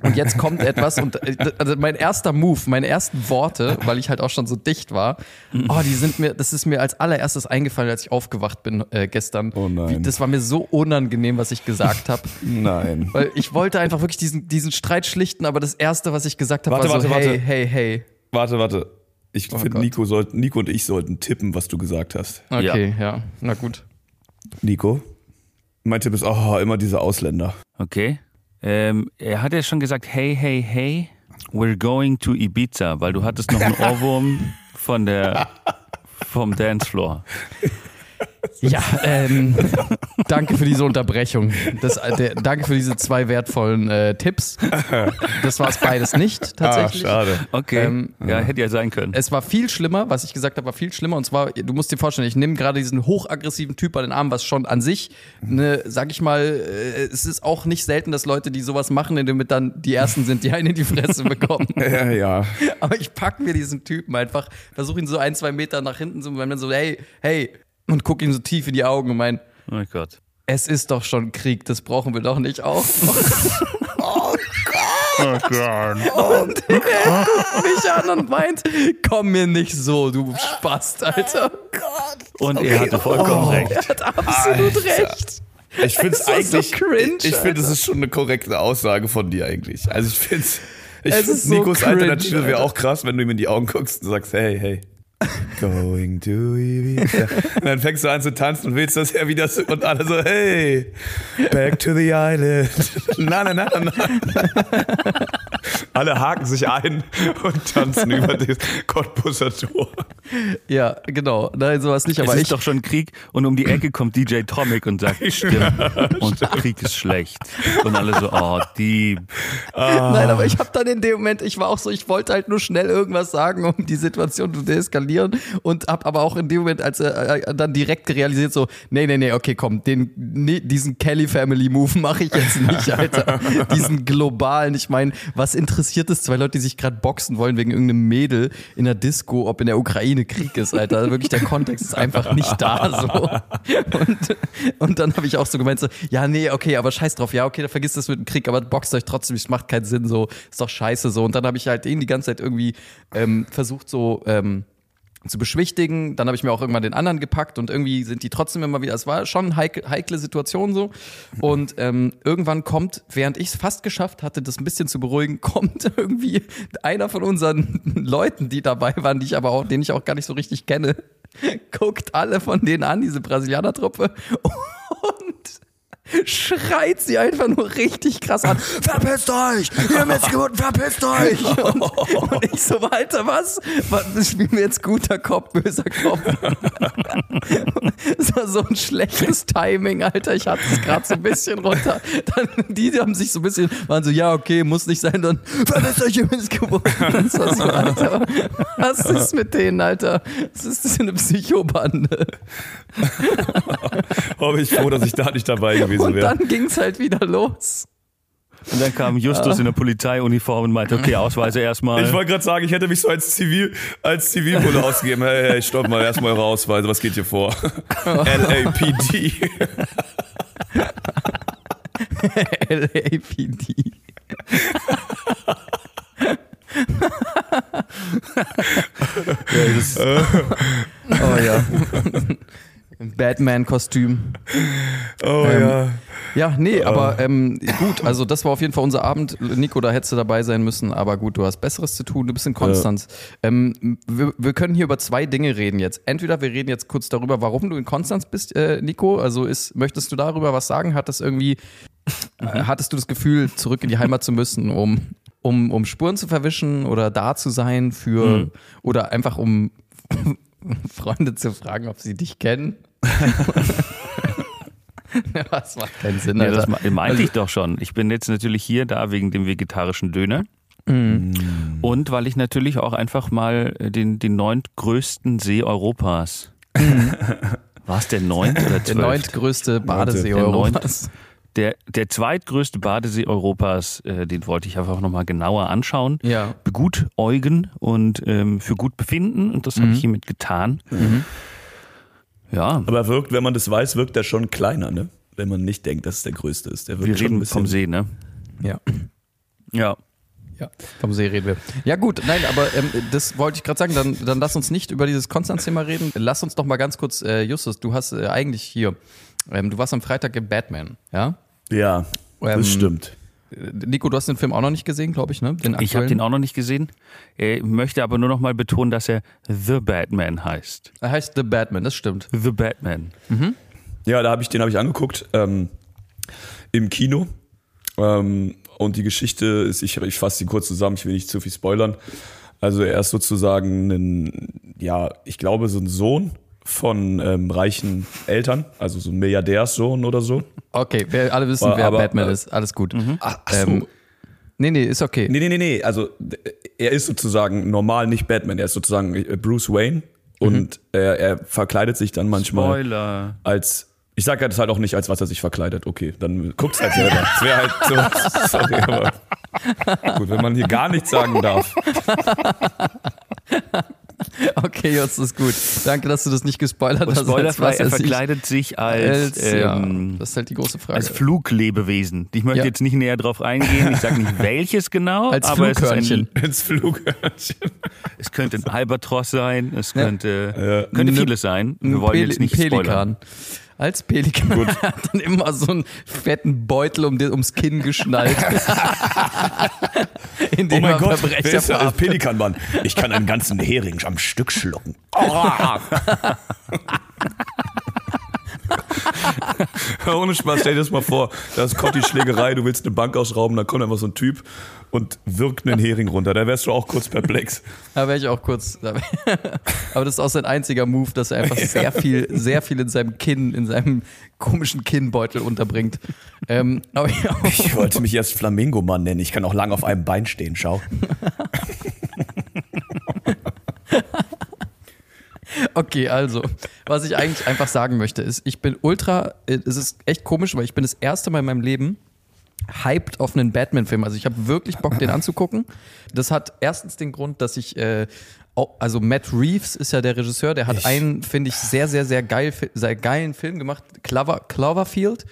Und jetzt kommt etwas und äh, also mein erster Move, meine ersten Worte, weil ich halt auch schon so dicht war, oh, die sind mir, das ist mir als allererstes eingefallen, als ich aufgewacht bin äh, gestern. Oh nein. Wie, das war mir so unangenehm, was ich gesagt habe. Nein. Weil ich wollte einfach wirklich diesen, diesen Streit schlichten, aber das erste, was ich gesagt habe, Warte, war so, warte, hey, warte. hey, hey. Warte, warte. Ich finde, Gott. Nico, sollt, Nico und ich sollten tippen, was du gesagt hast. Okay, ja, na gut. Nico? Mein Tipp ist, oh, immer diese Ausländer. Okay. Ähm, er hat ja schon gesagt, hey, hey, hey, we're going to Ibiza, weil du hattest noch einen Ohrwurm von der, vom Dancefloor. Ja, ähm, danke für diese Unterbrechung. Das, äh, der, danke für diese zwei wertvollen äh, Tipps. Das war es beides nicht, tatsächlich. Ah, schade. Okay. Ähm, ja, hätte ja sein können. Es war viel schlimmer, was ich gesagt habe, war viel schlimmer. Und zwar, du musst dir vorstellen, ich nehme gerade diesen hochaggressiven Typ an den Arm, was schon an sich, ne, sag ich mal, äh, es ist auch nicht selten, dass Leute, die sowas machen, damit dann die Ersten sind, die einen in die Fresse bekommen. Ja, ja. Aber ich pack mir diesen Typen einfach, versuche ihn so ein, zwei Meter nach hinten zu, und dann so, hey, hey, und guck ihm so tief in die Augen und mein, Oh mein Gott. es ist doch schon Krieg, das brauchen wir doch nicht auch. Oh Gott. Und er guckt mich an und meint, komm mir nicht so, du Spast, Alter. Und er hatte vollkommen recht. Er hat absolut recht. Ich finde es war so eigentlich. cringe, ich finde, Alter. es ist schon eine korrekte Aussage von dir eigentlich. Also ich finde, ich Es find, ist so Nikos cringe, Alternative wäre Alter. auch krass, wenn du ihm in die Augen guckst und sagst, hey, hey. Going to Ibiza. Und dann fängst du an zu tanzen und willst das ja wieder so, und alle so, hey, back to the island. Na, na, na, na. Alle haken sich ein und tanzen über das Cottbusser Tor. Ja, genau. Nein, sowas nicht, aber es ist ich. doch schon Krieg und um die Ecke kommt DJ Tomic und sagt, stimmt, und Krieg ist schlecht. Und alle so, oh, Dieb. Nein, aber ich habe dann in dem Moment, ich war auch so, ich wollte halt nur schnell irgendwas sagen, um die Situation zu deeskalieren und hab aber auch in dem Moment, als er äh, dann direkt realisiert, so, nee, nee, nee, okay, komm, den, nee, diesen Kelly Family Move mache ich jetzt nicht, Alter. diesen globalen, ich meine, was interessiert es zwei Leute, die sich gerade boxen wollen wegen irgendeinem Mädel in der Disco, ob in der Ukraine Krieg ist, Alter. Wirklich, der Kontext ist einfach nicht da, so. Und, und dann habe ich auch so gemeint, so, ja, nee, okay, aber scheiß drauf, ja, okay, da vergisst das mit dem Krieg, aber boxt euch trotzdem, es macht keinen Sinn, so, ist doch scheiße, so. Und dann habe ich halt ihn die ganze Zeit irgendwie ähm, versucht, so, ähm, zu beschwichtigen. Dann habe ich mir auch irgendwann den anderen gepackt und irgendwie sind die trotzdem immer wieder. Es war schon heikle, heikle Situation so. Und ähm, irgendwann kommt, während ich es fast geschafft hatte, das ein bisschen zu beruhigen, kommt irgendwie einer von unseren Leuten, die dabei waren, die ich aber auch, den ich auch gar nicht so richtig kenne, guckt alle von denen an, diese Brasilianer-Truppe und schreit sie einfach nur richtig krass an. Verpisst euch! Ihr Missgeburten, verpisst euch! Und, und ich so, Alter, was? was spielen wir jetzt guter Kopf, böser Kopf? Das war so ein schlechtes Timing, Alter. Ich hatte es gerade so ein bisschen runter. Dann, die haben sich so ein bisschen, waren so, ja, okay, muss nicht sein. Dann, verpisst euch, ihr Missgeburten! Das so, Alter, was ist mit denen, Alter? Was ist das für eine Psychobande? Oh, bin ich froh, dass ich da nicht dabei gewesen Und wäre. dann ging's halt wieder los. Und dann kam Justus in der Polizeiuniform und meinte, okay, Ausweise erstmal. Ich wollte gerade sagen, ich hätte mich so als Zivil, als Zivilbulle ausgegeben. Hey, hey, stopp mal, erstmal eure Ausweise, was geht hier vor? LAPD. LAPD. oh ja. Im Batman-Kostüm. Oh Ähm, ja. Ja, nee, aber ähm, gut, also das war auf jeden Fall unser Abend. Nico, da hättest du dabei sein müssen, aber gut, du hast Besseres zu tun, du bist in Konstanz. Ähm, wir, wir können hier über zwei Dinge reden jetzt. Entweder wir reden jetzt kurz darüber, warum du in Konstanz bist, äh, Nico. Also ist, möchtest du darüber was sagen? Hat das irgendwie, äh, hattest du das Gefühl, zurück in die Heimat zu müssen, um, um, um Spuren zu verwischen oder da zu sein für, oder einfach um Freunde zu fragen, ob sie dich kennen? Was macht keinen Sinn, Ja, das me- meinte ich doch schon. Ich bin jetzt natürlich hier da wegen dem vegetarischen Döner. Und weil ich natürlich auch einfach mal äh, den, den neuntgrößten See Europas. War es der neunt oder Der zwölft? neuntgrößte Badesee Der neunt- Europas. Der, der zweitgrößte Badesee Europas, äh, den wollte ich einfach nochmal genauer anschauen. Ja. Begutäugen und ähm, für gut befinden. Und das habe ich hiermit getan. Ja, Aber wirkt, wenn man das weiß, wirkt er schon kleiner, ne? Wenn man nicht denkt, dass es der größte ist. Der wirkt wir schon ein reden bisschen. vom See, ne? Ja. Ja. Ja, vom See reden wir. Ja gut, nein, aber ähm, das wollte ich gerade sagen, dann, dann lass uns nicht über dieses Konstanz-Thema reden. Lass uns doch mal ganz kurz, äh, Justus, du hast äh, eigentlich hier, ähm, du warst am Freitag im Batman, ja? Ja, Ähm, das stimmt. Äh, Nico, du hast den Film auch noch nicht gesehen, glaube ich, ne? Den Ich habe aktuellen? den auch noch nicht gesehen. Ich möchte aber nur noch mal betonen, dass er The Batman heißt. Er heißt The Batman, das stimmt. The Batman. Ja, da habe ich den habe ich angeguckt ähm, im Kino. Ähm, und die Geschichte ist, ich, ich fasse sie kurz zusammen, ich will nicht zu viel spoilern. Also er ist sozusagen ein, ja, ich glaube, so ein Sohn von ähm, reichen Eltern, also so ein Milliardärssohn oder so. Okay, wir alle wissen, Aber- wer aber, Batman äh, ist. Alles gut. Ach, ach so. Ähm, nee, nee, ist okay. Nee, nee, nee, nee. Also d- er ist sozusagen normal nicht Batman, er ist sozusagen äh, Bruce Wayne und er, er verkleidet sich dann manchmal Spoiler. als ich sage das halt auch nicht, als was er sich verkleidet. Okay, dann guck's halt selber. Das wäre halt so. Sorry, aber gut, wenn man hier gar nichts sagen darf. Okay, Jutz, ist gut. Danke, dass du das nicht gespoilert Und hast. als spoilerfrei, er verkleidet sich als, als ja, ähm, das ist halt die große Frage. als Fluglebewesen. Ich möchte Ja. jetzt nicht näher drauf eingehen. Ich sage nicht welches genau, Als aber es, ist Flughörnchen. ein, Ins Flughörnchen. es könnte ein Albatros sein, es Ja. könnte, könnte Ne- vieles sein. Wir wollen Pel- jetzt nicht ein spoilern. Als Pelikan. Gut. Er hat dann immer so einen fetten Beutel um den, ums Kinn geschnallt. in Oh dem mein er Gott, Verbrecher wer ist der. Pelikanmann? Ich kann einen ganzen Hering am Stück schlucken. Ohne Spaß, stell dir das mal vor. Da ist Cotti Schlägerei, du willst eine Bank ausrauben, dann kommt einfach so ein Typ und wirkt einen Hering runter. Da wärst du auch kurz perplex. Da wäre ich auch kurz. da Aber das ist auch sein einziger Move, dass er einfach sehr viel, sehr viel in seinem Kinn, in seinem komischen Kinnbeutel unterbringt. Ähm, ja, Ich wollte mich erst Flamingo-Mann nennen. Ich kann auch lang auf einem Bein stehen, schau. Okay, also, was ich eigentlich einfach sagen möchte, ist, ich bin ultra, äh, es ist echt komisch, weil ich bin das erste Mal in meinem Leben hyped auf einen Batman-Film. Also ich habe wirklich Bock, den anzugucken. Das hat erstens den Grund, dass ich, äh, also Matt Reeves ist ja der Regisseur, der hat Ich- einen, finde ich, sehr, sehr, sehr geil, sehr geilen Film gemacht, Clover, Cloverfield.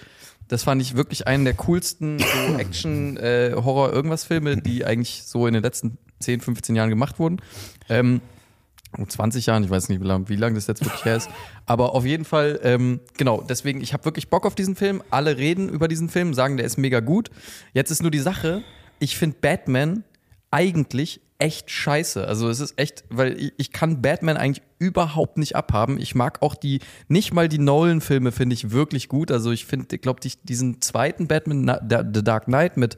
Das fand ich wirklich einen der coolsten so Action, äh, Horror, irgendwas Filme, die eigentlich so in den letzten 10, 15 Jahren gemacht wurden. Ähm, um 20 Jahren, ich weiß nicht, wie lange lang das jetzt wirklich her ist. Aber auf jeden Fall, ähm, genau, deswegen, ich habe wirklich Bock auf diesen Film. Alle reden über diesen Film, sagen, der ist mega gut. Jetzt ist nur die Sache, ich finde Batman eigentlich echt scheiße. Also es ist echt, weil ich, ich kann Batman eigentlich überhaupt nicht abhaben. Ich mag auch die, nicht mal die Nolan-Filme finde ich wirklich gut. Also ich finde, ich glaube, diesen zweiten Batman, The Dark Knight mit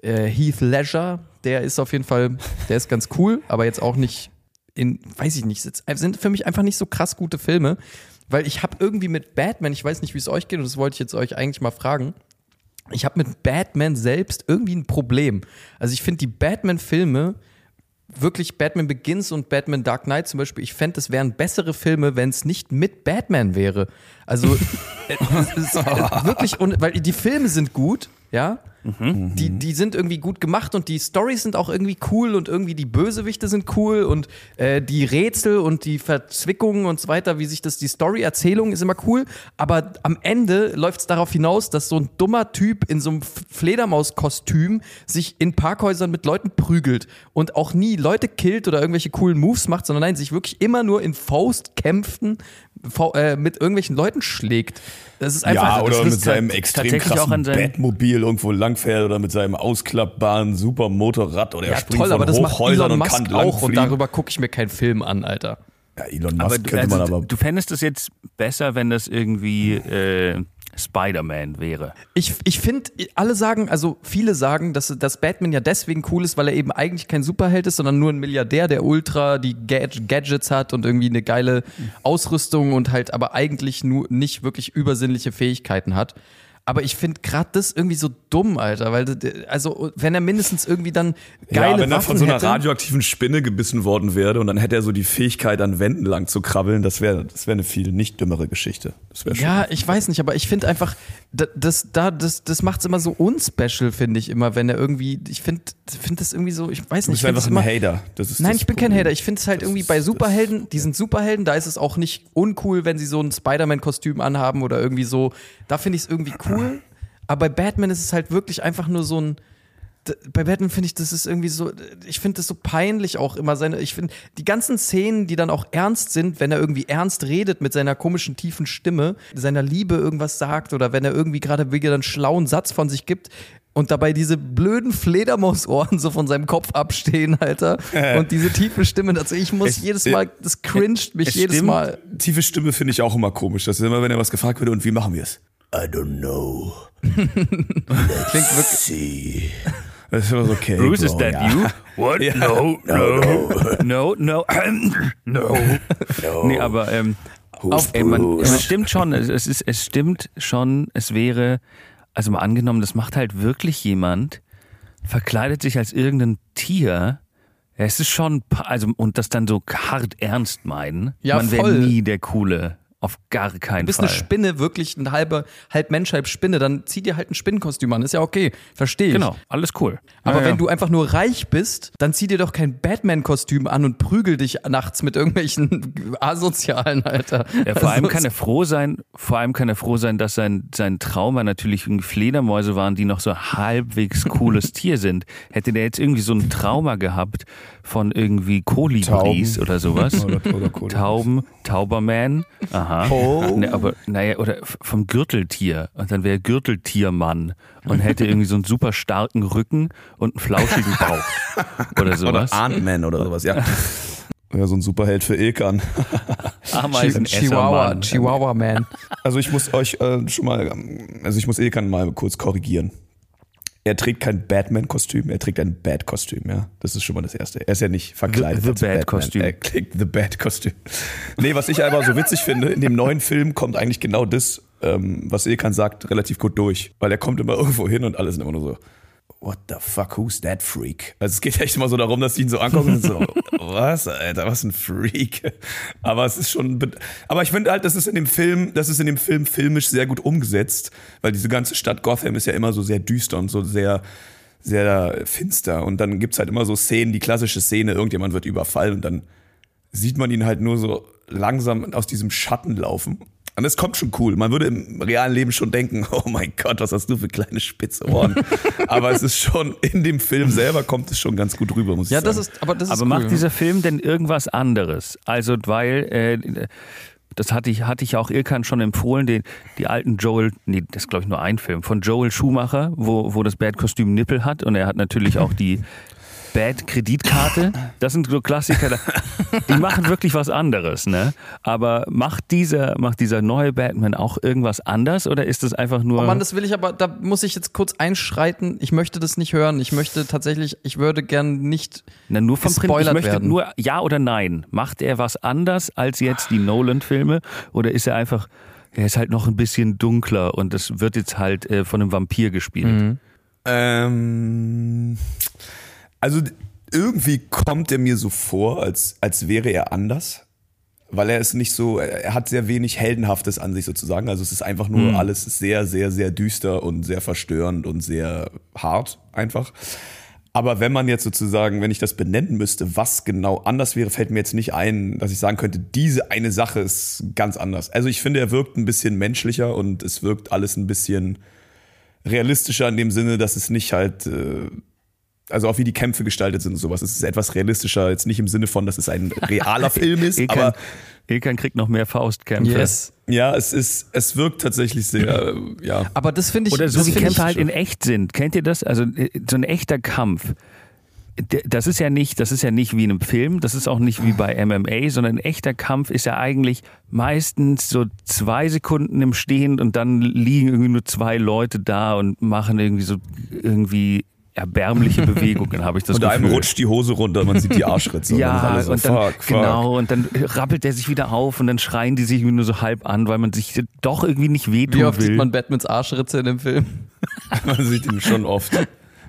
äh, Heath Ledger, der ist auf jeden Fall, der ist ganz cool, aber jetzt auch nicht in, weiß ich nicht, sind- für mich einfach nicht so krass gute Filme, weil ich habe irgendwie mit Batman, ich weiß nicht, wie es euch geht, und das wollte ich jetzt euch eigentlich mal fragen. Ich habe mit Batman selbst irgendwie ein Problem. Also ich finde die Batman-Filme wirklich Batman Begins und Batman Dark Knight zum Beispiel, ich fände, es wären bessere Filme, wenn es nicht mit Batman wäre. Also es ist, äh, wirklich, weil die Filme sind gut, ja. Die, die sind irgendwie gut gemacht und die Stories sind auch irgendwie cool und irgendwie die Bösewichte sind cool und äh, die Rätsel und die Verzwickungen und so weiter, wie sich das, die Story-Erzählung ist immer cool, aber am Ende läuft es darauf hinaus, dass so ein dummer Typ in so einem Fledermauskostüm sich in Parkhäusern mit Leuten prügelt und auch nie Leute killt oder irgendwelche coolen Moves macht, sondern nein, sich wirklich immer nur in Faustkämpfen Fa- äh, mit irgendwelchen Leuten schlägt. Das ist einfach Ja, oder mit seinem tats- extrem krassen seinem- Batmobil irgendwo langfährt oder mit seinem ausklappbaren Supermotorrad oder er ja, springt toll, von aber das macht Hochhäusern Elon und kann Musk auch und darüber gucke ich mir keinen Film an, Alter. Ja, Elon Musk Aber du, könnte man also, aber. du fändest es jetzt besser, wenn das irgendwie äh, Spider-Man wäre. Ich, ich finde, alle sagen, also viele sagen, dass, dass Batman ja deswegen cool ist, weil er eben eigentlich kein Superheld ist, sondern nur ein Milliardär, der ultra die Gad Gadgets hat und irgendwie eine geile Ausrüstung und halt aber eigentlich nur nicht wirklich übersinnliche Fähigkeiten hat. Aber ich finde gerade das irgendwie so dumm, Alter, weil also wenn er mindestens irgendwie dann geile ja, wenn er Waffen von so einer hätte, radioaktiven Spinne gebissen worden wäre und dann hätte er so die Fähigkeit, an Wänden lang zu krabbeln, das wäre das wäre eine viel nicht dümmere Geschichte. Ja, ich weiß nicht, aber ich finde einfach, da- das, da, das, das macht es immer so unspecial, finde ich immer, wenn er irgendwie, ich finde find das irgendwie so, ich weiß Du nicht, bist ich find einfach ein immer, Hater. Das ist Nein, ich bin kein Problem. Hater. Ich finde es halt Das irgendwie bei Superhelden, diesen Superhelden, da ist es auch nicht uncool, wenn sie so ein Spider-Man-Kostüm anhaben oder irgendwie so. Da finde ich es irgendwie cool. Aber bei Batman ist es halt wirklich einfach nur so ein. Bei Batman finde ich, das ist irgendwie so, ich finde das so peinlich auch immer seine, ich finde, die ganzen Szenen, die dann auch ernst sind, wenn er irgendwie ernst redet mit seiner komischen tiefen Stimme, seiner Liebe irgendwas sagt oder wenn er irgendwie gerade wieder einen schlauen Satz von sich gibt, und dabei diese blöden Fledermausohren so von seinem Kopf abstehen, Alter. Und diese tiefe Stimme dazu. Ich muss Es- jedes Mal, das cringed mich Es jedes stimmt, Mal. Tiefe Stimme finde ich auch immer komisch. Das ist immer, wenn er was gefragt wird und wie machen wir es? I don't know. Klingt wirklich. See. Das ist immer so, okay. Bruce, is that ja. you? What? Ja. No, no, no, no, no. Nee, aber ähm, Who's ey, man, es stimmt schon, es, ist, es stimmt schon, es wäre, also mal angenommen, das macht halt wirklich jemand, verkleidet sich als irgendein Tier. Ja, es ist schon, also, und das dann so hart ernst meinen. Ja, man wäre nie der Coole. Auf gar keinen Du bist Fall. eine Spinne, wirklich ein halber, halb Mensch, halb Spinne, dann zieh dir halt ein Spinnenkostüm an. Ist ja okay. Verstehe ich. Genau, alles cool. Aber Ja, wenn ja. du einfach nur reich bist, dann zieh dir doch kein Batman-Kostüm an und prügel dich nachts mit irgendwelchen Asozialen, Alter. Ja, vor allem Also, kann er froh sein, vor allem kann er froh sein, dass sein, sein Trauma natürlich irgendwie Fledermäuse waren, die noch so halbwegs cooles Tier sind. Hätte der jetzt irgendwie so ein Trauma gehabt von irgendwie Kolibris Tauben. oder sowas. Oder, oder Kolibris. Tauben, Tauberman, aha. Oh. Ne, aber naja, oder vom Gürteltier. Und dann wäre Gürteltiermann und hätte irgendwie so einen super starken Rücken und einen flauschigen Bauch. Oder Oder sowas. Ant-Man oder sowas, ja. Ja, so ein Superheld für Ilkan. Ameisen Chihuahua, Chihuahua Man. Also ich muss euch äh, schon mal, ähm, also ich muss Ilkan mal kurz korrigieren. Er trägt kein Batman-Kostüm, er trägt ein Bad-Kostüm, ja. Das ist schon mal das Erste. Er ist ja nicht verkleidet. The- the. Bat-Kostüm. Er trägt The Bad-Kostüm. Nee, was ich aber so witzig finde, in dem neuen Film kommt eigentlich genau das, ähm, was Ilkan sagt, relativ gut durch. Weil er kommt immer irgendwo hin und alle sind immer nur so, what the fuck, who's that freak? Also es geht echt immer so darum, dass die ihn so angucken und so, was, Alter, was ein Freak. Aber es ist schon, be- aber ich finde halt, das ist in dem Film, das ist in dem Film filmisch sehr gut umgesetzt, weil diese ganze Stadt Gotham ist ja immer so sehr düster und so sehr, sehr finster und dann gibt's halt immer so Szenen, die klassische Szene, irgendjemand wird überfallen und dann sieht man ihn halt nur so langsam aus diesem Schatten laufen. Und das kommt schon cool. Man würde im realen Leben schon denken, oh mein Gott, was hast du für kleine spitze Ohren. aber es ist schon, in dem Film selber kommt es schon ganz gut rüber, muss Ja, ich sagen. das ist, aber das ist Aber cool. macht dieser Film denn irgendwas anderes? Also, weil, äh, das hatte ich, hatte ich auch Ilkan schon empfohlen, den, die alten Joel, nee, das ist glaube ich nur ein Film, von Joel Schumacher, wo, wo das Bad-Kostüm Nippel hat und er hat natürlich auch die Bad-Kreditkarte. Das sind so Klassiker, die machen wirklich was anderes, ne? Aber macht dieser, macht dieser neue Batman auch irgendwas anders oder ist das einfach nur. Oh Mann, das will ich aber, da muss ich jetzt kurz einschreiten. Ich möchte das nicht hören. Ich möchte tatsächlich, ich würde gern nicht. Na, nur vom Prinzip. Ich möchte werden. nur ja oder nein. Macht er was anders als jetzt die Nolan-Filme? Oder ist er einfach, er ist halt noch ein bisschen dunkler und es wird jetzt halt äh, von einem Vampir gespielt? Mhm. Ähm, also irgendwie kommt er mir so vor, als, als wäre er anders. Weil er ist nicht so, er hat sehr wenig Heldenhaftes an sich sozusagen. Also es ist einfach nur alles sehr, sehr, sehr düster und sehr verstörend und sehr hart einfach. Aber wenn man jetzt sozusagen, wenn ich das benennen müsste, was genau anders wäre, fällt mir jetzt nicht ein, dass ich sagen könnte, diese eine Sache ist ganz anders. Also ich finde, er wirkt ein bisschen menschlicher und es wirkt alles ein bisschen realistischer in dem Sinne, dass es nicht halt, äh, also auch wie die Kämpfe gestaltet sind und sowas. Es ist etwas realistischer, jetzt nicht im Sinne von, dass es ein realer Film ist, Ilkan, aber Ilkan kriegt noch mehr Faustkämpfe. Yes. ja, es ist, es wirkt tatsächlich sehr, äh, ja. Aber das finde ich. Oder so wie Kämpfe halt in echt sind. Kennt ihr das? Also äh, so ein echter Kampf. Das ist ja nicht, das ist ja nicht wie in einem Film, das ist auch nicht wie bei MMA, sondern ein echter Kampf ist ja eigentlich meistens so zwei Sekunden im Stehen und dann liegen irgendwie nur zwei Leute da und machen irgendwie so irgendwie erbärmliche Bewegungen, habe ich das Und Gefühl. einem rutscht die Hose runter, man sieht die Arschritze. Ja, und so, und dann, fuck, fuck. genau, und dann rappelt er sich wieder auf und dann schreien die sich nur so halb an, weil man sich doch irgendwie nicht wehtun Wie oft will. sieht man Batmans Arschritze in dem Film? Man sieht ihn schon oft.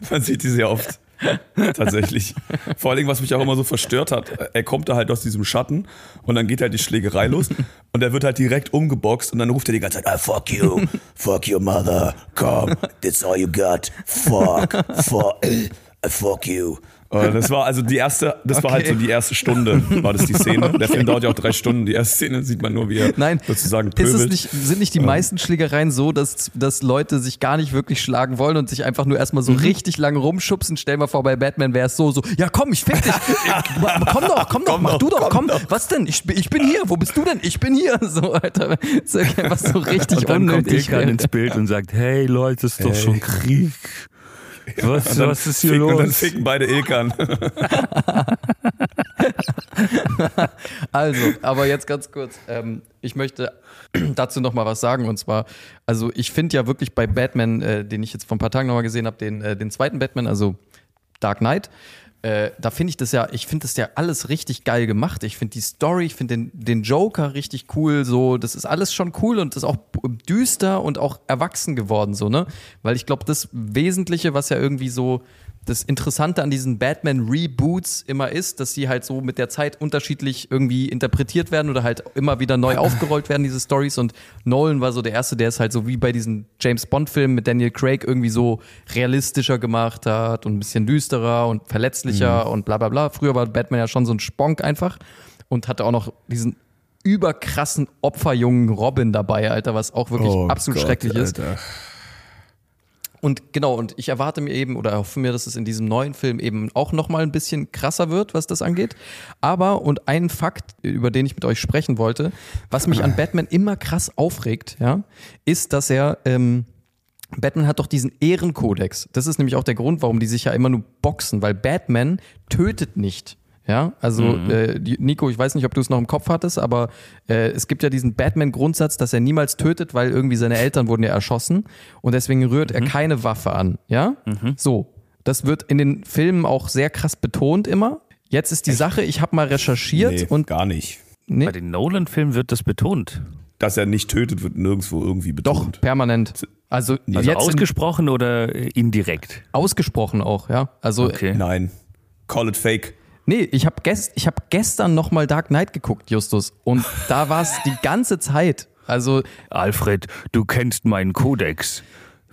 Man sieht die sehr oft. Tatsächlich. Vor Dingen, was mich auch immer so verstört hat, er kommt da halt aus diesem Schatten und dann geht halt die Schlägerei los und er wird halt direkt umgeboxt und dann ruft er die ganze Zeit, ah, fuck you, fuck your mother, come, that's all you got, fuck, fuck, äh, fuck you. Und das war also die erste, das war halt so die erste Stunde, war das die Szene. Der Film dauert ja auch drei Stunden. Die erste Szene sieht man nur, wie er Nein, sozusagen ist pöbelt. es nicht, sind nicht die meisten Schlägereien so, dass, dass Leute sich gar nicht wirklich schlagen wollen und sich einfach nur erstmal so Mhm. richtig lange rumschubsen? Stell mal vor, bei Batman wäre es so, so, ja komm, ich fick dich. Äh, komm doch, komm doch, Komm mach doch, du doch, komm komm. doch. Was denn? Ich, bin- ich bin hier. Wo bist du denn? Ich bin hier. So, Alter. Das ist einfach so richtig Und dann kommt unnötig. Ilkan ins Bild und sagt, hey Leute, ist doch Hey. schon Krieg. Was, dann was ist hier ficken- Und dann los? ficken beide Ilkan. Also, aber jetzt ganz kurz. Ähm, ich möchte dazu noch mal was sagen. Und zwar, also ich finde ja wirklich bei Batman, äh, den ich jetzt vor ein paar Tagen noch mal gesehen habe, den, äh, den zweiten Batman, also Dark Knight, äh, da finde ich das ja, ich finde das ja alles richtig geil gemacht. Ich finde die Story, ich finde den, den Joker richtig cool, so, das ist alles schon cool und ist auch düster und auch erwachsen geworden, so, ne? Weil ich glaube, das Wesentliche, was ja irgendwie so das Interessante an diesen Batman-Reboots immer ist, dass sie halt so mit der Zeit unterschiedlich irgendwie interpretiert werden oder halt immer wieder neu aufgerollt werden, diese Stories. Und Nolan war so der Erste, der es halt so wie bei diesen James Bond-Filmen mit Daniel Craig irgendwie so realistischer gemacht hat und ein bisschen düsterer und verletzlicher und bla bla bla. Früher war Batman ja schon so ein Sponk einfach und hatte auch noch diesen überkrassen Opferjungen Robin dabei, Alter, was auch wirklich Oh absolut Gott, schrecklich ist. Und genau, und ich erwarte mir eben oder hoffe mir, dass es in diesem neuen Film eben auch nochmal ein bisschen krasser wird, was das angeht. Aber, und ein Fakt, über den ich mit euch sprechen wollte, was mich an Batman immer krass aufregt, ja, ist, dass er, ähm, Batman hat doch diesen Ehrenkodex. Das ist nämlich auch der Grund, warum die sich ja immer nur boxen, weil Batman tötet nicht. Ja, also äh, die, Nico, ich weiß nicht, ob du es noch im Kopf hattest, aber äh, es gibt ja diesen Batman-Grundsatz, dass er niemals tötet, weil irgendwie seine Eltern wurden ja erschossen und deswegen rührt er keine Waffe an. Ja, so. Das wird in den Filmen auch sehr krass betont immer. Jetzt ist die Sache, ich habe mal recherchiert Nee, und gar nicht. nee, Bei den Nolan-Filmen wird das betont. Dass er nicht tötet, wird nirgendwo irgendwie doch betont. permanent. Also, Also jetzt in, ausgesprochen oder äh, indirekt? ausgesprochen auch, ja. Also Okay. Nein. Call it fake. Nee, ich habe gest, ich hab gestern nochmal Dark Knight geguckt, Justus. Und da war es die ganze Zeit. Also, Alfred, du kennst meinen Kodex.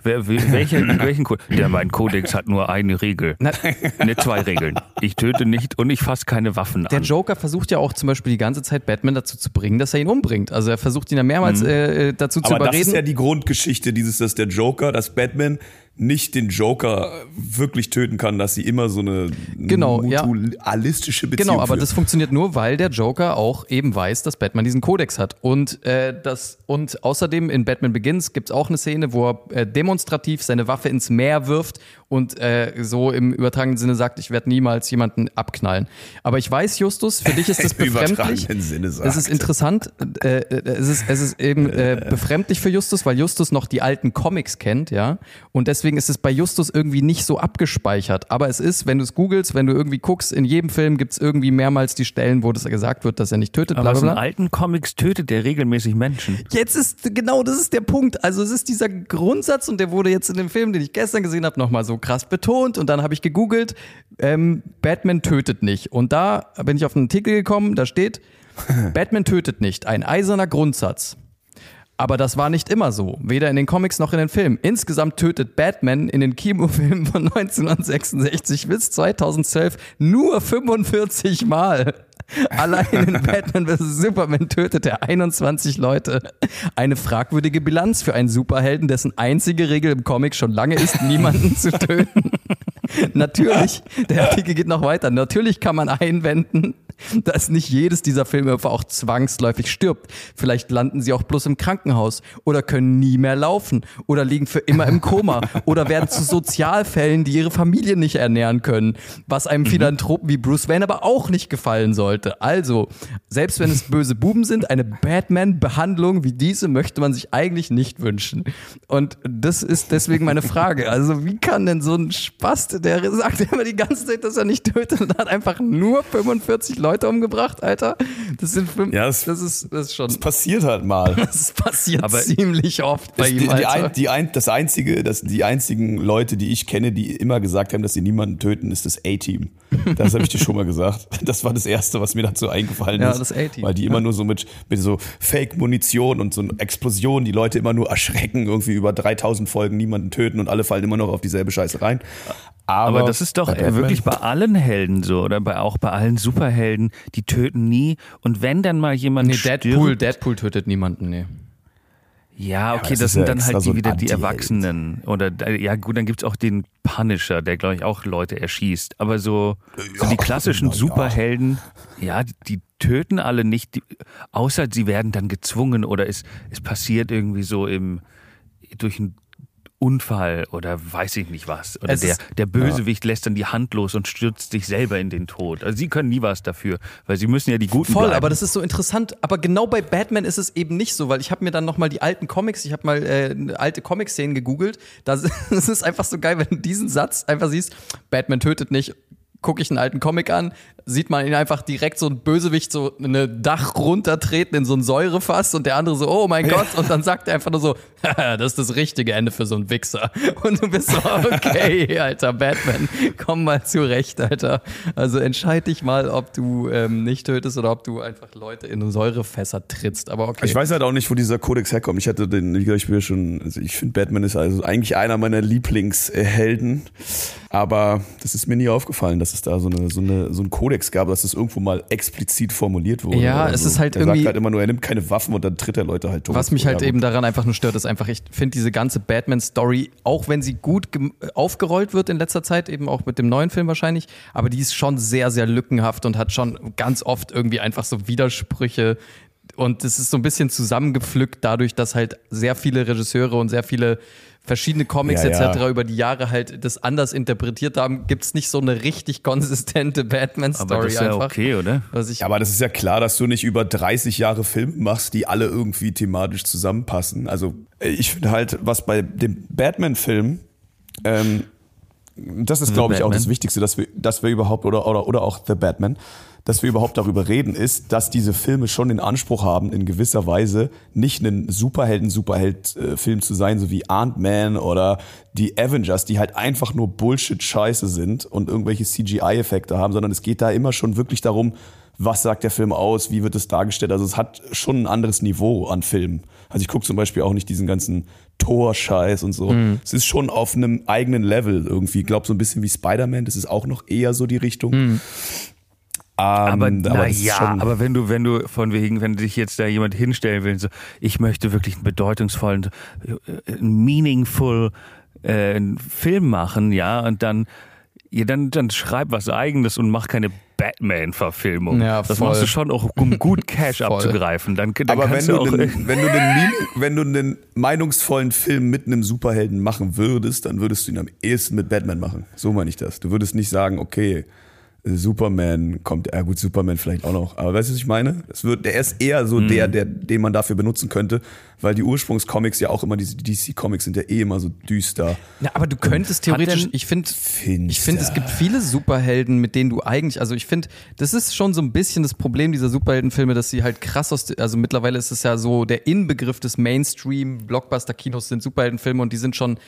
Wer, welcher, welchen Kodex? Der, mein Kodex hat nur eine Regel. na, Ne, zwei Regeln. Ich töte nicht und ich fasse keine Waffen der an. Joker versucht ja auch zum Beispiel die ganze Zeit Batman dazu zu bringen, dass er ihn umbringt. Also er versucht ihn ja mehrmals äh, dazu zu Aber das ist überreden. ja die Grundgeschichte dieses, dass der Joker, dass Batman nicht den Joker wirklich töten kann, dass sie immer so eine Genau, ja. mutualistische Beziehung Genau, aber führen. das funktioniert nur, weil der Joker auch eben weiß, dass Batman diesen Kodex hat. Und, äh, das, und außerdem in Batman Begins gibt's auch eine Szene, wo er äh, demonstrativ seine Waffe ins Meer wirft und äh, so im übertragenen Sinne sagt, ich werde niemals jemanden abknallen. Aber ich weiß, Justus, für dich ist das Im befremdlich. übertragenen Sinne Es ist sagt. interessant, äh, äh, es, ist, es ist eben äh, befremdlich für Justus, weil Justus noch die alten Comics kennt, ja. Und deswegen ist es bei Justus irgendwie nicht so abgespeichert. Aber es ist, wenn du es googelst, wenn du irgendwie guckst, in jedem Film gibt's irgendwie mehrmals die Stellen, wo das gesagt wird, dass er nicht tötet, Aber bla in alten Comics tötet der regelmäßig Menschen. Jetzt ist, genau, das ist der Punkt. Also es ist dieser Grundsatz und der wurde jetzt in dem Film, den ich gestern gesehen habe, nochmal so krass betont und dann habe ich gegoogelt, ähm, Batman tötet nicht. Und da bin ich auf einen Artikel gekommen, da steht, Batman tötet nicht, ein eiserner Grundsatz. Aber das war nicht immer so, weder in den Comics noch in den Filmen. Insgesamt tötet Batman in den Kinofilmen von 1966 bis 2012 nur 45 Mal. Allein in Batman vs. Superman tötet er 21 Leute. Eine fragwürdige Bilanz für einen Superhelden, dessen einzige Regel im Comic schon lange ist, niemanden zu töten. Natürlich, der Artikel geht noch weiter. Natürlich kann man einwenden, dass nicht jedes dieser Filmopfer auch zwangsläufig stirbt. Vielleicht landen sie auch bloß im Krankenhaus oder können nie mehr laufen oder liegen für immer im Koma oder werden zu Sozialfällen, die ihre Familie nicht ernähren können, was einem Philanthropen wie Bruce Wayne aber auch nicht gefallen sollte. Also, selbst wenn es böse Buben sind, eine Batman-Behandlung wie diese möchte man sich eigentlich nicht wünschen. Und das ist deswegen meine Frage. Also, wie kann denn so ein Spast, der sagt immer die ganze Zeit, dass er nicht tötet und hat einfach nur 45 Leute umgebracht, Alter? Das sind fünf, Ja, das- das ist, das ist schon, Das passiert halt mal. das passiert Aber- ziemlich oft bei ihm, die, die, ein, die, ein, das einzige, das, die einzigen Leute, die ich kenne, die immer gesagt haben, dass sie niemanden töten, ist das A-Team. Das habe ich dir schon mal gesagt. Das war das Erste, was mir dazu eingefallen Ja, ist. das A-Team. Weil die immer nur so mit, mit so Fake-Munition und so Explosionen die Leute immer nur erschrecken, irgendwie über 3000 Folgen niemanden töten und alle fallen immer noch auf dieselbe Scheiße rein. Aber, Aber das ist doch bei wirklich bei allen Helden so oder bei, auch bei allen Superhelden, die töten nie. Und wenn dann mal jemand Nee, stirbt, Deadpool, Deadpool tötet niemanden, nee. Ja, okay, das das, ja sind dann halt so wieder die. Erwachsenen. Oder äh, ja gut, dann gibt's auch den Punisher, der, glaube ich, auch Leute erschießt. Aber so, so die klassischen ja. Superhelden, ja, die, die töten alle nicht, die, außer sie werden dann gezwungen oder es, es passiert irgendwie so im durch einen Unfall oder weiß ich nicht was. Oder Es der, der Bösewicht lässt dann die Hand los und stürzt sich selber in den Tod. Also sie können nie was dafür, weil sie müssen ja die Guten Voll, bleiben. aber das ist so interessant. Aber genau bei Batman ist es eben nicht so, weil ich habe mir dann noch mal die alten Comics, ich habe mal äh, alte Comic-Szenen gegoogelt. Das, das ist einfach so geil, wenn du diesen Satz einfach siehst, Batman tötet nicht, gucke ich einen alten Comic an, sieht man ihn einfach direkt so ein Bösewicht so eine Dach runtertreten in so ein Säurefass und der andere so, oh mein Gott, und dann sagt er einfach nur so, "Haha, das ist das richtige Ende für so einen Wichser. Und du bist so, okay, Alter, Batman, komm mal zurecht, Alter. Also entscheid dich mal, ob du ähm, nicht tötest oder ob du einfach Leute in Säurefässer trittst. Aber okay. Ich weiß halt auch nicht, wo dieser Kodex herkommt. Ich hatte den, gesagt, ich bin ja schon, also ich finde Batman ist also eigentlich einer meiner Lieblingshelden. Aber das ist mir nie aufgefallen, dass dass es da so, eine, so, eine, so einen Kodex gab, dass es irgendwo mal explizit formuliert wurde. Ja, es so. ist halt er irgendwie- sagt halt immer nur, er nimmt keine Waffen und dann tritt er Leute halt tot. Was mich halt eben daran einfach nur stört, ist einfach, ich finde diese ganze Batman-Story, auch wenn sie gut aufgerollt wird in letzter Zeit, eben auch mit dem neuen Film wahrscheinlich, aber die ist schon sehr, sehr lückenhaft und hat schon ganz oft irgendwie einfach so Widersprüche. Und es ist so ein bisschen zusammengepflückt dadurch, dass halt sehr viele Regisseure und sehr viele verschiedene Comics Ja, etc. ja. über die Jahre halt das anders interpretiert haben, gibt es nicht so eine richtig konsistente Aber Batman-Story das ist ja einfach. okay, oder? Was ich, Ja, aber das ist ja klar, dass du nicht über 30 Jahre Filme machst, die alle irgendwie thematisch zusammenpassen. Also äh, ich finde halt, was bei dem Batman-Film, ähm, das ist, glaube ich, auch das Wichtigste, dass wir, dass wir überhaupt, oder, oder, oder auch The Batman, dass wir überhaupt darüber reden, ist, dass diese Filme schon den Anspruch haben, in gewisser Weise nicht ein Superhelden-Superheld-Film zu sein, so wie Ant-Man oder die Avengers, die halt einfach nur Bullshit-Scheiße sind und irgendwelche CGI-Effekte haben, sondern es geht da immer schon wirklich darum, was sagt der Film aus, wie wird es dargestellt. Also es hat schon ein anderes Niveau an Filmen. Also ich gucke zum Beispiel auch nicht diesen ganzen Tor-Scheiß und so. Es ist schon auf einem eigenen Level irgendwie. Ich glaube so ein bisschen wie Spider-Man, das ist auch noch eher so die Richtung. Ähm, Aber, das ist ja, aber wenn du, wenn du von wegen, wenn dich jetzt da jemand hinstellen will, so, ich möchte wirklich einen bedeutungsvollen, äh, einen meaningful äh, einen Film machen, ja, und dann, ja, dann, dann schreib was eigenes und mach keine Batman-Verfilmung. Ja, das machst du schon auch, um gut Cash abzugreifen. Dann, dann aber wenn du, auch. einen, wenn, du Mean- wenn du einen meinungsvollen Film mit einem Superhelden machen würdest, dann würdest du ihn am ehesten mit Batman machen. So meine ich das. Du würdest nicht sagen, okay, Superman kommt, ja gut, Superman vielleicht auch noch. Aber weißt du, was ich meine? Es wird, der ist eher so der, der, den man dafür benutzen könnte, weil die Ursprungscomics ja auch immer, diese DC-Comics sind ja eh immer so düster. Ja, aber du könntest theoretisch, denn- ich finde, ich finde, es gibt viele Superhelden, mit denen du eigentlich, also ich finde, das ist schon so ein bisschen das Problem dieser Superheldenfilme, dass sie halt krass aus, also mittlerweile ist es ja so, der Inbegriff des Mainstream-Blockbuster-Kinos sind Superheldenfilme und die sind schon,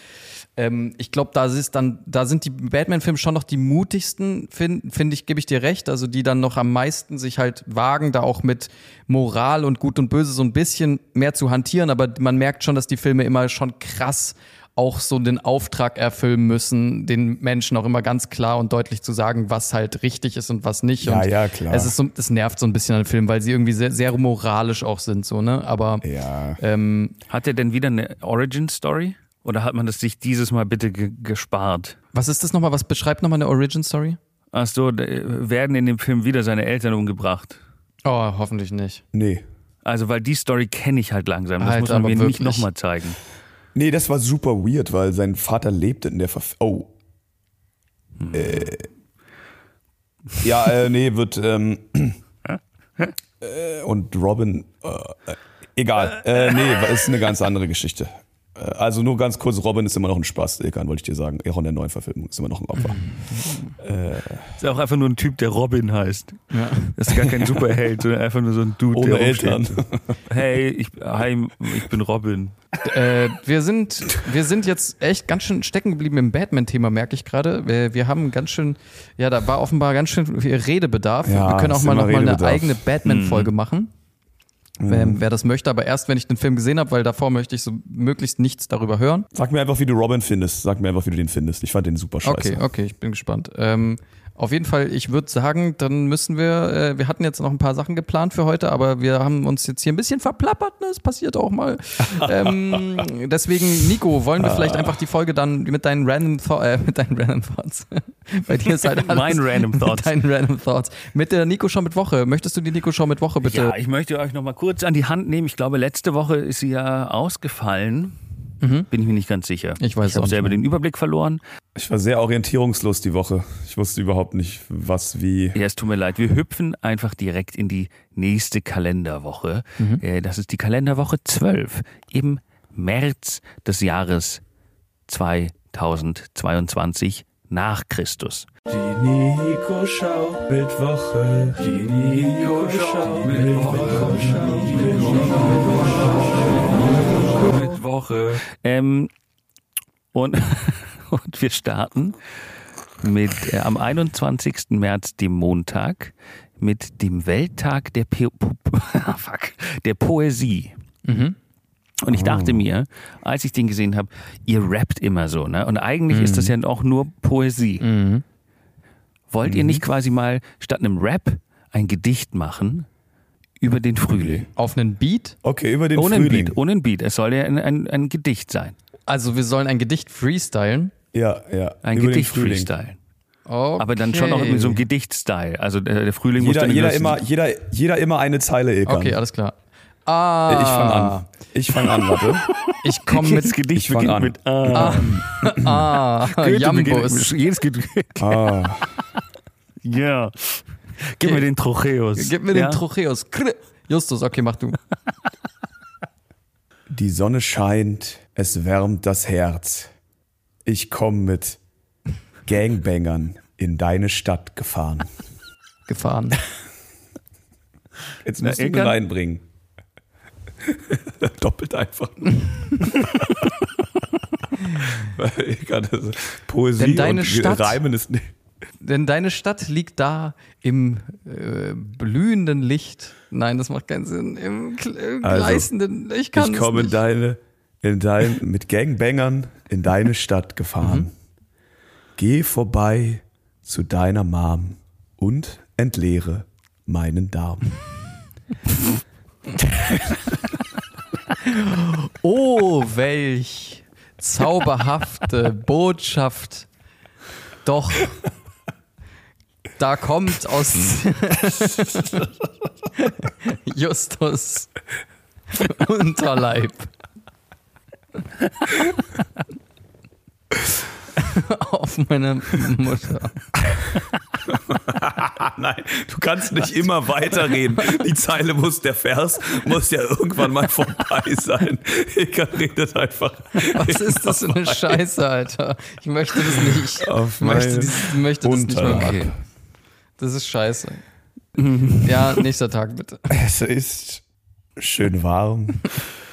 ähm, ich glaube, da ist dann, da sind die Batman-Filme schon noch die mutigsten, finde find ich, gebe ich dir recht, also die dann noch am meisten sich halt wagen, da auch mit Moral und Gut und Böse so ein bisschen mehr zu hantieren, aber man merkt schon, dass die Filme immer schon krass auch so den Auftrag erfüllen müssen, den Menschen auch immer ganz klar und deutlich zu sagen, was halt richtig ist und was nicht. Ja, und ja, klar. Es ist so, das nervt so ein bisschen an den Filmen, weil sie irgendwie sehr, sehr moralisch auch sind, so, ne? Aber Ja. ähm, Hat er denn wieder eine Origin-Story? Oder hat man das sich dieses Mal bitte ge gespart? was ist das nochmal? Was beschreibt nochmal eine Origin Story? Ach so, da- werden in dem Film wieder seine Eltern umgebracht? Oh, hoffentlich nicht. Nee. Also, weil die Story kenne ich halt langsam. Das Alter, muss man aber mir nicht wirklich? nochmal zeigen. Nee, das war super weird, weil sein Vater lebte in der Verf Oh. Äh. Ja, äh, nee, wird. Ähm, äh, und Robin. Äh, äh, egal. Äh, nee, ist eine ganz andere Geschichte. Äh, Also nur ganz kurz, Robin ist immer noch ein Spaß, Ilkan, wollte ich dir sagen. Auch in der neuen Verfilmung ist immer noch ein Opfer. Ist auch einfach nur ein Typ, der Robin heißt. Das ist gar kein Superheld, sondern einfach nur so ein Dude, Ohne der Eltern. rumsteht. Hey, ich, hi, ich bin Robin. Äh, wir, sind, wir sind jetzt echt ganz schön stecken geblieben im Batman-Thema, merke ich gerade. Wir, wir haben ganz schön, ja, da war offenbar ganz schön viel Redebedarf. Ja, wir können auch mal immer noch mal eine eigene Batman-Folge machen. Wer, wer das möchte, aber erst wenn ich den Film gesehen habe, weil davor möchte ich so möglichst nichts darüber hören. Sag mir einfach, wie du Robin findest. Sag mir einfach, wie du den findest. Ich fand den super scheiße. Okay, okay, ich bin gespannt. Ähm, auf jeden Fall, ich würde sagen, dann müssen wir, äh, wir hatten jetzt noch ein paar Sachen geplant für heute, aber wir haben uns jetzt hier ein bisschen verplappert, ne? Das passiert auch mal. ähm, deswegen, Nico, wollen wir vielleicht einfach die Folge dann mit deinen Random, Thou- äh, mit deinen Random Thoughts. Bei dir ist halt alles Mein Random Thoughts. Mit deinen Random Thoughts. Mit der Nico Show mit Woche. Möchtest du die Nico Show mit Woche bitte? Ja, ich möchte euch noch mal kurz an die Hand nehmen. Ich glaube, letzte Woche ist sie ja ausgefallen. Bin ich mir nicht ganz sicher. Ich weiß ich habe selber den Überblick verloren. Ich war sehr orientierungslos die Woche. Ich wusste überhaupt nicht, was wie. Ja, es tut mir leid. Wir hüpfen einfach direkt in die nächste Kalenderwoche. Äh, Das ist die Kalenderwoche 12 im März des Jahres 2022 nach Christus. Die Nico Schau mit Woche. Die Nico Schau mit Woche. Mit Woche. Ähm, und, und wir starten mit äh, am 21. März, dem Montag, mit dem Welttag der, po po fuck, der Poesie. Und ich dachte mir, als ich den gesehen habe, ihr rappt immer so, ne? Und eigentlich ist das ja auch nur Poesie. Wollt ihr nicht quasi mal statt einem Rap ein Gedicht machen über den Frühling? Auf einen Beat? Okay, über den Ohne ein Frühling. Beat, ohne ein Beat. Es soll ja ein, ein, ein Gedicht sein. Also wir sollen ein Gedicht freestylen. Ja, ja. Ein über Gedicht freestylen. Okay. Aber dann schon noch in so einem Gedicht-Style. Also der, der Frühling muss Jeder, dann jeder, immer, jeder, jeder immer eine Zeile, Ilkan. Okay, alles klar. Ah, Ich fange an. Ich fange an, warte. Ich komme mit Jedes Gedicht Ich beginnt an. mit Ah. Ah, Jambus. beginnt- Jedes Gedicht. Ah, Ja. Gib mir den Trocheus. Gib mir ja? den Trocheus. Justus, okay, mach du. die Sonne scheint, es wärmt das Herz. Ich komme mit Gangbangern in deine Stadt gefahren. Gefahren. Jetzt Na, musst du ihn reinbringen. Doppelt einfach. Poesie Denn deine und Stadt- Reimen ist nicht. Denn deine Stadt liegt da im äh, blühenden Licht. Nein, das macht keinen Sinn. Im, im Also, gleißenden. Ich kann Ich komme nicht. deine, in dein, mit Gangbangern in deine Stadt gefahren. Geh vorbei zu deiner Mom und entleere meinen Darm. Oh, welch zauberhafte Botschaft. Doch, da kommt aus Justus Unterleib. Auf meine Mutter. Nein, du kannst nicht immer weiterreden. Die Zeile muss, der Vers muss ja irgendwann mal vorbei sein. Ich redet einfach. Was ist das für eine Scheiße, Alter? Ich möchte das nicht. Auf Ich möchte, dieses, möchte das nicht mehr machen. Das ist scheiße. Ja, nächster Tag bitte. Es ist schön warm.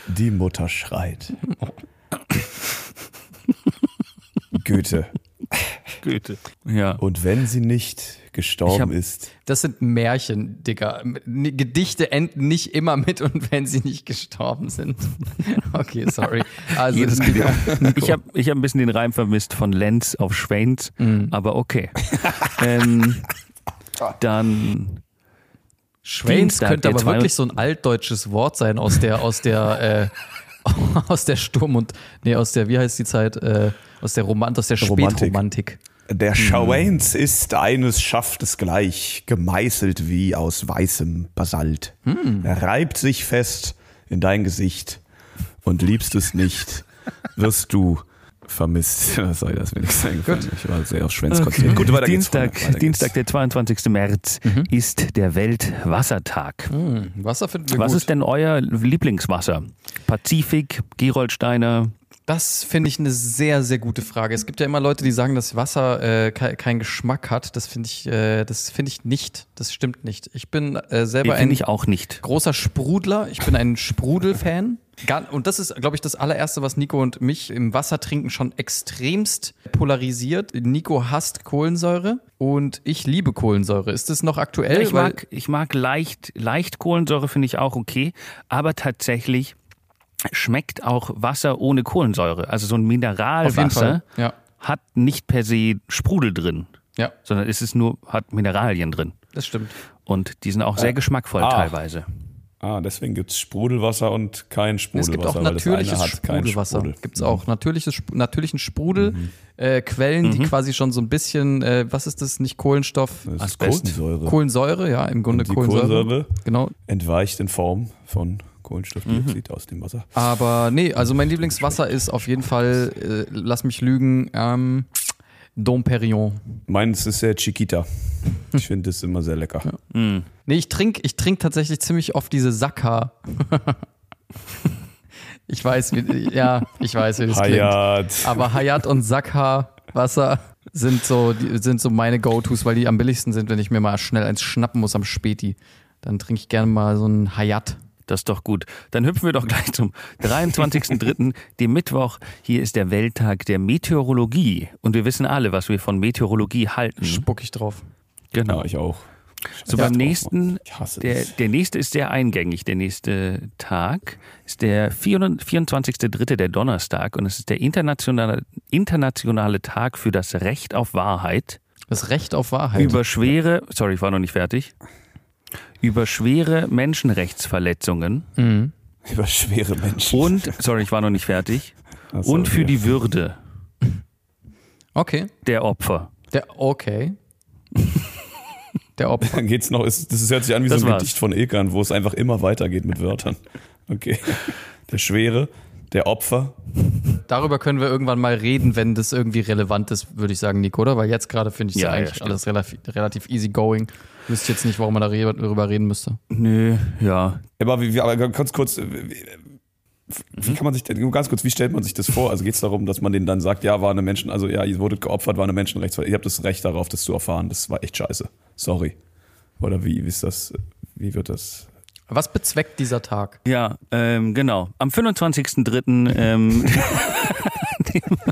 Die Mutter schreit. Goethe. Goethe. Ja. Und wenn sie nicht Ich gestorben hab- ist, Das sind Märchen, Digga. Gedichte enden nicht immer mit und wenn sie nicht gestorben sind. Okay, sorry. Also, Jedes. Ich habe ich hab ein bisschen den Reim vermisst von Lenz auf Schweins, aber okay. ähm, dann Dienstag, könnte aber wirklich so ein altdeutsches Wort sein aus der, aus der, äh, aus der Sturm und, nee, aus der, wie heißt die Zeit, äh, aus der Romant, aus der Romantik. Spätromantik. der Schauens ist eines Schaftes gleich, gemeißelt wie aus weißem Basalt. Er reibt sich fest in dein Gesicht und liebst es nicht, wirst du vermisst. Was soll das nichts eingefallen? Ich war sehr auf Schwänz konzentriert. Gut, weiter geht's. Dienstag, Freunde, weiter Dienstag, geht's. der 22. März, ist der Weltwassertag. Hm, Wasser finden wir Was gut. ist denn euer Lieblingswasser? Pazifik, Gerolsteiner? Das finde ich eine sehr, sehr gute Frage. Es gibt ja immer Leute, die sagen, dass Wasser äh, ke keinen Geschmack hat. Das finde ich, äh, das finde ich nicht. Das stimmt nicht. Ich bin äh, selber ein ich auch nicht. großer Sprudler. Ich bin ein Sprudel-Fan. Und das ist, glaube ich, das allererste, was Nico und mich im Wassertrinken schon extremst polarisiert. Nico hasst Kohlensäure und ich liebe Kohlensäure. Ist das noch aktuell? Ich Weil- mag, ich mag leicht, leicht Kohlensäure, finde ich auch okay. Aber tatsächlich schmeckt auch Wasser ohne Kohlensäure. Also so ein Mineralwasser. Ja, hat nicht per se Sprudel drin, ja, sondern es ist nur, hat Mineralien drin. das stimmt. Und die sind auch sehr geschmackvoll Ah. teilweise. Ah, deswegen gibt's Sprudelwasser und kein Es Sprudelwasser. gibt auch natürliches eine hat keinen Sprudelwasser. Sprudel. Gibt es auch natürliches, Sp- natürlichen Sprudel, Mhm. äh, Quellen, die quasi schon so ein bisschen, äh, was ist das, nicht Kohlenstoff? Das. Kohlensäure. Kohlensäure, ja, im Grunde Und die Kohlensäure. Kohlensäure Genau. entweicht in Form von Kohlenstoffdioxid Mhm. aus dem Wasser. Aber nee, also mein Lieblingswasser ist auf jeden Fall, äh, lass mich lügen, ähm, Dom Perignon. Meins ist sehr Chiquita. Ich finde es immer sehr lecker. Mm. Nee, ich trinke ich trink tatsächlich ziemlich oft diese Sakka. ich weiß, wie, ja, ich weiß, wie das klingt. Hayat. Aber Hayat und Sakha Wasser sind so, sind so meine Go-Tos, weil die am billigsten sind, wenn ich mir mal schnell eins schnappen muss am Späti. Dann trinke ich gerne mal so ein Hayat. Das ist doch gut. Dann hüpfen wir doch gleich zum 23.03., dem Mittwoch. Hier ist der Welttag der Meteorologie. Und wir wissen alle, was wir von Meteorologie halten. Spuck ich drauf. Genau. Ja, ich auch. So Ja, beim nächsten, der, der nächste ist sehr eingängig. Der nächste Tag ist der 24.03., der Donnerstag. Und es ist der internationale, internationale Tag für das Recht auf Wahrheit. Das Recht auf Wahrheit. Über schwere, sorry, ich war noch nicht fertig. Über schwere Menschenrechtsverletzungen mhm. Über schwere Menschen. und, sorry, ich war noch nicht fertig. Ach Und für okay. die Würde Okay. der Opfer. Der, okay. Der Opfer. Dann geht's noch, ist, das hört sich an wie Das so ein war's. Gedicht von Ilkan, wo es einfach immer weitergeht mit Wörtern. Okay. Der Schwere, der Opfer. Darüber können wir irgendwann mal reden, wenn das irgendwie relevant ist, würde ich sagen, Nico, oder? Weil jetzt gerade finde ich es Ja, ja, eigentlich stimmt. alles relativ, relativ easy going. Wüsste jetzt nicht, warum man darüber reden müsste. Nö, ja. Aber, wie, aber ganz kurz, äh, wie, wie kann man sich denn, ganz kurz, wie stellt man sich das vor? Also geht es darum, dass man denen dann sagt, ja, war eine Menschen, also ja, ihr wurdet geopfert, war eine Menschenrechtsverletzung. Ihr habt das Recht darauf, das zu erfahren. Das war echt scheiße. Sorry. Oder wie, wie ist das, wie wird das? Was bezweckt dieser Tag? Ja, ähm, genau. Am 25.03. Ähm,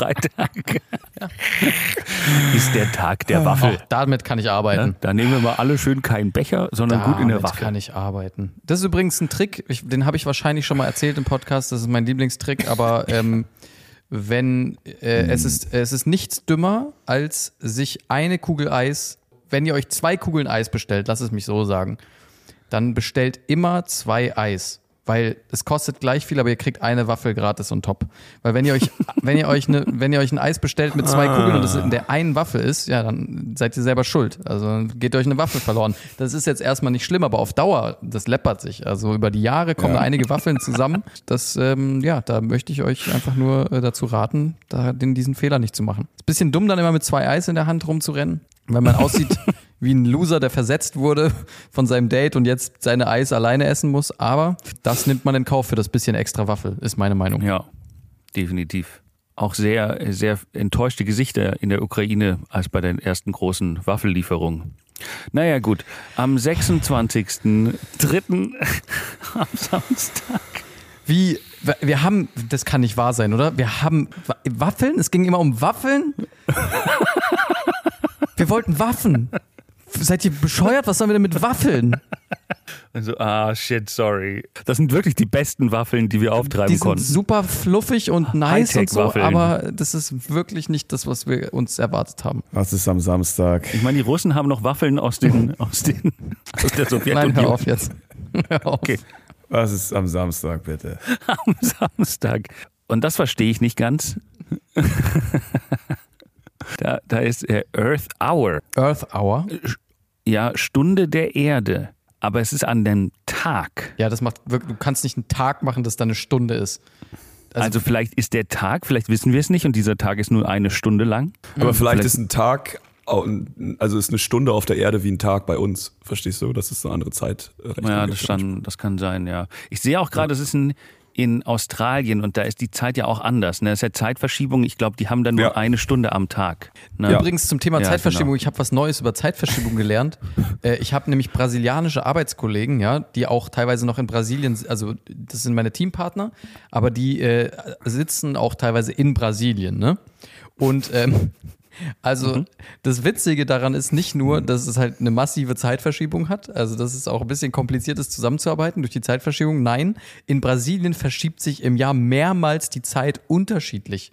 Freitag ist der Tag der Waffel. Auch damit kann ich Ja, arbeiten. da nehmen wir mal alle schön keinen Becher, sondern gut in der Damit Waffel. kann ich arbeiten. Das ist übrigens ein Trick, ich, den habe ich wahrscheinlich schon mal erzählt im Podcast, das ist mein Lieblingstrick, aber ähm, wenn äh, es ist es ist nichts dümmer, als sich eine Kugel Eis, wenn ihr euch zwei Kugeln Eis bestellt, lass es mich so sagen, dann bestellt immer zwei Eis. Weil es kostet gleich viel, aber ihr kriegt eine Waffel gratis und top. Weil wenn ihr euch, wenn ihr euch ne, wenn ihr euch ein Eis bestellt mit zwei Kugeln und es in der einen Waffel ist, ja, dann seid ihr selber schuld. Also dann geht euch eine Waffel verloren. Das ist jetzt erstmal nicht schlimm, aber auf Dauer, das läppert sich. Also über die Jahre kommen Ja. da einige Waffeln zusammen. Das, ähm, ja, da möchte ich euch einfach nur äh, dazu raten, da den, diesen Fehler nicht zu machen. Ist ein bisschen dumm, dann immer mit zwei Eis in der Hand rumzurennen, weil man aussieht wie ein Loser, der versetzt wurde von seinem Date und jetzt seine Eis alleine essen muss. Aber das nimmt man in Kauf für das bisschen extra Waffel, ist meine Meinung. Ja, definitiv. Auch sehr, sehr enttäuschte Gesichter in der Ukraine als bei den ersten großen Waffellieferungen. Naja, gut. Am 26.03. am Samstag. Wie, wir haben, das kann nicht wahr sein, oder? Wir haben Wa- Waffeln? Es ging immer um Waffeln? Wir wollten Waffen. Seid ihr bescheuert? Was sollen wir denn mit Waffeln? Also, ah, shit, sorry. Das sind wirklich die besten Waffeln, die wir auftreiben Die sind konnten. super fluffig und nice und so, aber das ist wirklich nicht das, was wir uns erwartet haben. Was ist am Samstag? Ich meine, die Russen haben noch Waffeln aus den, aus den, aus der Nein, Sowjetunion hör auf jetzt. Hör auf. Okay. Was ist am Samstag, bitte? am Samstag. Und das verstehe ich nicht ganz. Da, da ist äh, Earth Hour. Earth Hour. Ja, Stunde der Erde. Aber es ist an dem Tag. Ja, das macht wirklich, du kannst nicht einen Tag machen, das dann eine Stunde ist. Also, vielleicht ist der Tag, vielleicht wissen wir es nicht und dieser Tag ist nur eine Stunde lang. Aber vielleicht, Vielleicht- ist ein Tag, also ist eine Stunde auf der Erde wie ein Tag bei uns. Verstehst du? Das ist eine andere Zeitrechnung. Ja, das, kann, das kann sein, ja. Ich sehe auch gerade, es ist in, in Australien und da ist die Zeit ja auch anders. Ne? Das ist ja Zeitverschiebung. Ich glaube, die haben dann nur Ja. eine Stunde am Tag. Ne? Übrigens zum Thema Ja, Zeitverschiebung, genau. ich habe was Neues über Zeitverschiebung gelernt. äh, ich habe nämlich brasilianische Arbeitskollegen, ja, die auch teilweise noch in Brasilien, also das sind meine Teampartner, aber die äh, sitzen auch teilweise in Brasilien, ne? Und ähm, also Mhm. das Witzige daran ist nicht nur, dass es halt eine massive Zeitverschiebung hat, also dass es auch ein bisschen kompliziert ist, zusammenzuarbeiten durch die Zeitverschiebung. Nein, in Brasilien verschiebt sich im Jahr mehrmals die Zeit unterschiedlich.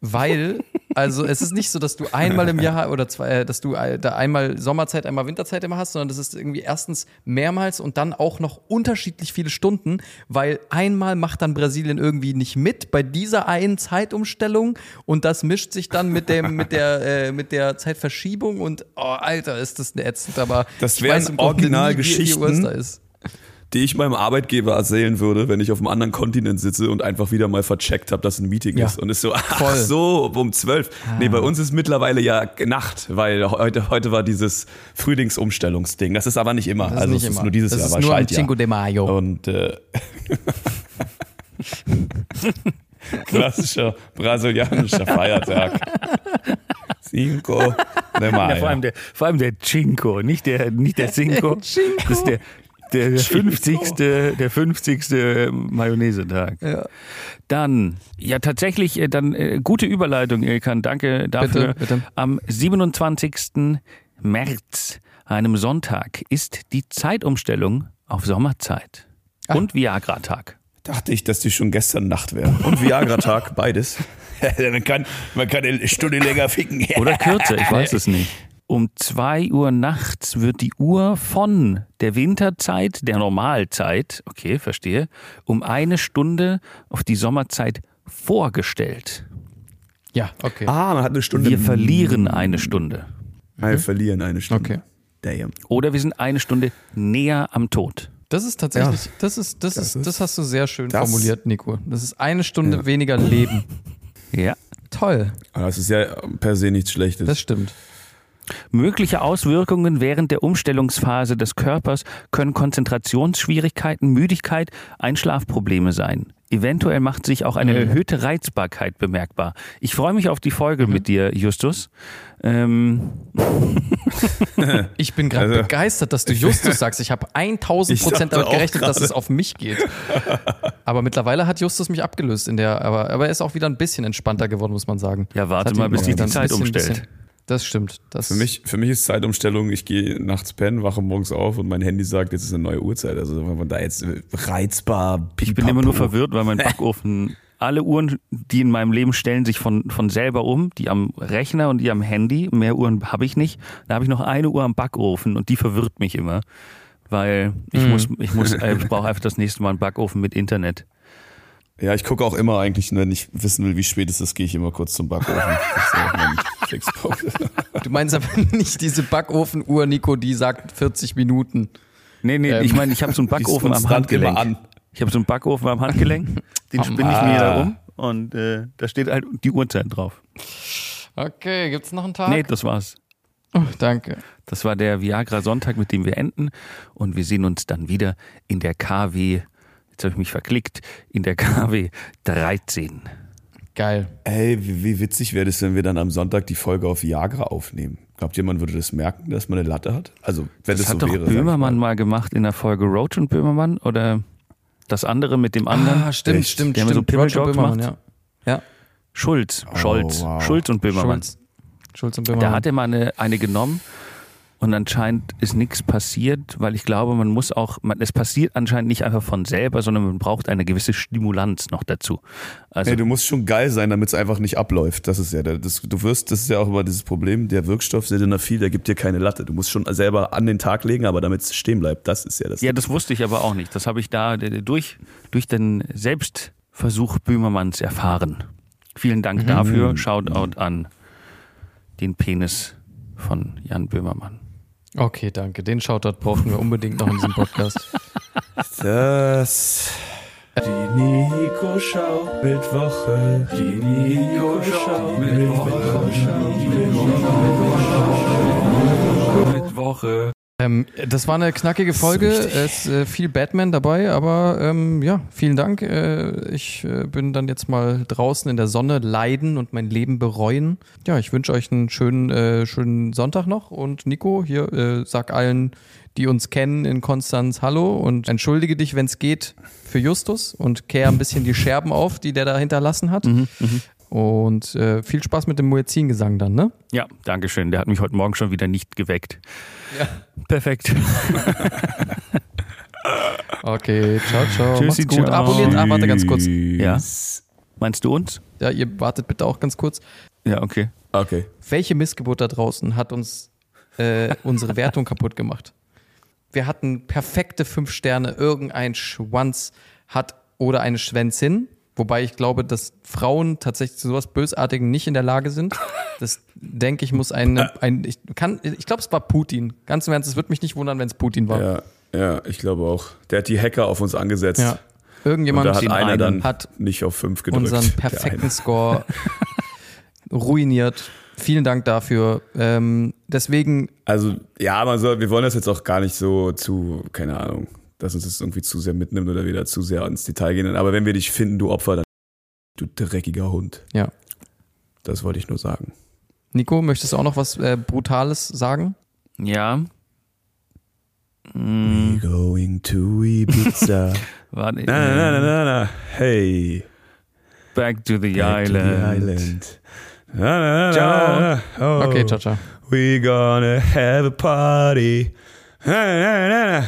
Weil, also es ist nicht so, dass du einmal im Jahr oder zwei, äh, dass du äh, da einmal Sommerzeit, einmal Winterzeit immer hast, sondern das ist irgendwie erstens mehrmals und dann auch noch unterschiedlich viele Stunden, weil einmal macht dann Brasilien irgendwie nicht mit bei dieser einen Zeitumstellung und das mischt sich dann mit dem, mit der, äh, mit der Zeitverschiebung und oh, Alter, ist das ätzend, aber Das wären Originalgeschichten. Da ist. Die ich meinem Arbeitgeber erzählen würde, wenn ich auf einem anderen Kontinent sitze und einfach wieder mal vercheckt habe, dass ein Meeting Ja. ist. Und ist so, ach Voll. so, um zwölf. Nee, bei uns ist mittlerweile ja Nacht, weil heute, heute war dieses Frühlingsumstellungsding. Das ist aber nicht immer. Das ist also nicht es ist immer. nur dieses das Jahr, ist nur am. Cinco de Mayo. Und äh, klassischer brasilianischer Feiertag. Cinco de Mayo. Ja, vor, allem der, vor allem der Cinco, nicht der, nicht der Cinco. Das ist der, der, der 50. Der 50. Mayonnaise-Tag. Ja. Dann, ja, tatsächlich, äh, dann äh, gute Überleitung, Ilkan. Danke dafür. Bitte, bitte. Am 27. März, einem Sonntag, ist die Zeitumstellung auf Sommerzeit. Ah. Und Viagra-Tag. Dachte ich, dass die schon gestern Nacht wäre. Und Viagra-Tag, beides. man, kann, man kann eine Stunde länger ficken. Oder kürzer, ich weiß es nicht. Um 2 Uhr nachts wird die Uhr von der Winterzeit, der Normalzeit, okay, verstehe, um eine Stunde auf die Sommerzeit vorgestellt. Ja, okay. Ah, man hat eine Stunde. Wir verlieren eine Stunde. Wir verlieren eine Stunde. Okay. Damn. Oder wir sind eine Stunde näher am Tod. Das ist tatsächlich, das ist, das ist, ist- das hast du sehr schön das- formuliert, Nico. Das ist eine Stunde weniger Leben. Ja. Toll, Aber das ist ja per se nichts Schlechtes. das stimmt. Mögliche Auswirkungen während der Umstellungsphase des Körpers können Konzentrationsschwierigkeiten, Müdigkeit, Einschlafprobleme sein. Eventuell macht sich auch eine Mhm. erhöhte Reizbarkeit bemerkbar. Ich freue mich auf die Folge mit dir, Justus. Ähm, Ich bin gerade Also- begeistert, dass du Justus sagst. Ich habe 1000 Ich Prozent damit gerechnet, dass es auf mich geht. Aber mittlerweile hat Justus mich abgelöst in der, aber, aber er ist auch wieder ein bisschen entspannter geworden, muss man sagen. Ja, warte mal, bis sich die dann ein Zeit bisschen- umstellt. bisschen- Das stimmt. Das Für mich, für mich ist Zeitumstellung, ich gehe nachts pennen, wache morgens auf und mein Handy sagt, jetzt ist eine neue Uhrzeit. Also wenn man da jetzt reizbar, ich bin immer nur pipapo. verwirrt, weil mein Backofen, alle Uhren, die in meinem Leben stellen sich von, von selber um, die am Rechner und die am Handy. Mehr Uhren habe ich nicht. Da habe ich noch eine Uhr am Backofen und die verwirrt mich immer. Weil ich Mhm. muss, ich muss, äh, ich brauche einfach das nächste Mal einen Backofen mit Internet. Ja, ich gucke auch immer eigentlich, wenn ich wissen will, wie spät es ist, gehe ich immer kurz zum Backofen. Du meinst aber nicht diese Backofenuhr, Nico, die sagt 40 Minuten. Nee, nee, Ähm, ich meine, ich habe so einen Backofen am Handgelenk. an. Ich habe so einen Backofen am Handgelenk, den Am- spinne ich mir da Ah. um und äh, da steht halt die Uhrzeit drauf. Okay, gibt's noch einen Tag? Nee, das war's. Oh, danke. Das war der Viagra Sonntag, mit dem wir enden und wir sehen uns dann wieder in der KW, jetzt habe ich mich verklickt, in der KW 13. Geil. Ey, wie, wie witzig wäre das, wenn wir dann am Sonntag die Folge auf Viagra aufnehmen? Glaubt ihr, man würde das merken, dass man eine Latte hat? Also, wenn Das, das, hat so doch wäre. Böhmermann mal gemacht in der Folge Roach und Böhmermann oder das andere mit dem anderen. Ah, stimmt, Echt? stimmt, Die haben so stimmt. Pimmel-Jokes Roger Böhmermann, gemacht. ja. Ja, Schulz, Scholz, wow. Schulz und Böhmermann. Schulz. Schulz und Da Böhmermann. hat er mal eine, eine genommen und anscheinend ist nichts passiert, weil ich glaube, man muss auch, man, es passiert anscheinend nicht einfach von selber, sondern man braucht eine gewisse Stimulanz noch dazu. Also Nee, du musst schon geil sein, damit es einfach nicht abläuft. Das ist ja, das, du wirst, das ist ja auch immer dieses Problem, der Wirkstoff Sildenafil, der gibt dir keine Latte. Du musst schon selber an den Tag legen, aber damit es stehen bleibt, das ist ja das. ja, das wusste ich aber auch nicht. Das habe ich da durch, durch den Selbstversuch Böhmermanns erfahren. Vielen Dank dafür. Shoutout an den Penis von Jan Böhmermann. Okay, danke. Den Shoutout brauchen wir unbedingt noch in diesem Podcast. das Die Nico Schau Bildwoche. Die Nico Schau Bildwoche. Ähm, das war eine knackige Folge. So es ist äh, viel Batman dabei, aber ähm, ja, vielen Dank. Äh, ich äh, bin dann jetzt mal draußen in der Sonne leiden und mein Leben bereuen. Ja, ich wünsche euch einen schönen, äh, schönen Sonntag noch und Nico, hier äh, sag allen, die uns kennen in Konstanz Hallo und entschuldige dich, wenn es geht, für Justus und kehr ein bisschen die Scherben auf, die der da hinterlassen hat. Und äh, viel Spaß mit dem Muezzingesang dann, ne? Ja, danke schön. Der hat mich heute Morgen schon wieder nicht geweckt. Ja. Perfekt. Okay, ciao, ciao. Tschüssi, Macht's gut. ciao. Abonniert. Ah, warte ganz kurz. Ja. Meinst du uns? Ja, ihr wartet bitte auch ganz kurz. Ja, okay. Okay. Welche Missgeburt da draußen hat uns äh, unsere Wertung kaputt gemacht? Wir hatten perfekte fünf Sterne. Irgendein Schwanz hat oder eine Schwänzin. Wobei ich glaube, dass Frauen tatsächlich zu sowas Bösartigen nicht in der Lage sind. Das denke ich muss ein, ein ich kann, ich glaube, es war Putin. Ganz im Ernst, es würde mich nicht wundern, wenn es Putin war. Ja, ja, ich glaube auch. Der hat die Hacker auf uns angesetzt. Ja. Und Irgendjemand da hat einer einen dann hat nicht auf fünf gedrückt. unseren perfekten eine. Score ruiniert. Vielen Dank dafür. Ähm, deswegen, Also, ja, man soll, wir wollen das jetzt auch gar nicht so zu, keine Ahnung, dass uns das irgendwie zu sehr mitnimmt oder wieder zu sehr ins Detail gehen. Aber wenn wir dich finden, du Opfer, dann du dreckiger Hund. ja. Das wollte ich nur sagen. Nico, möchtest du auch noch was äh, Brutales sagen? Ja. Hm, We going to Ibiza. warte. na, na, na, na, na, na. Hey. Back to the back to island. the island. Na, na, na, Ciao. na, na. Oh. Okay, ciao, ciao. We gonna have a party. Na, na, na, na.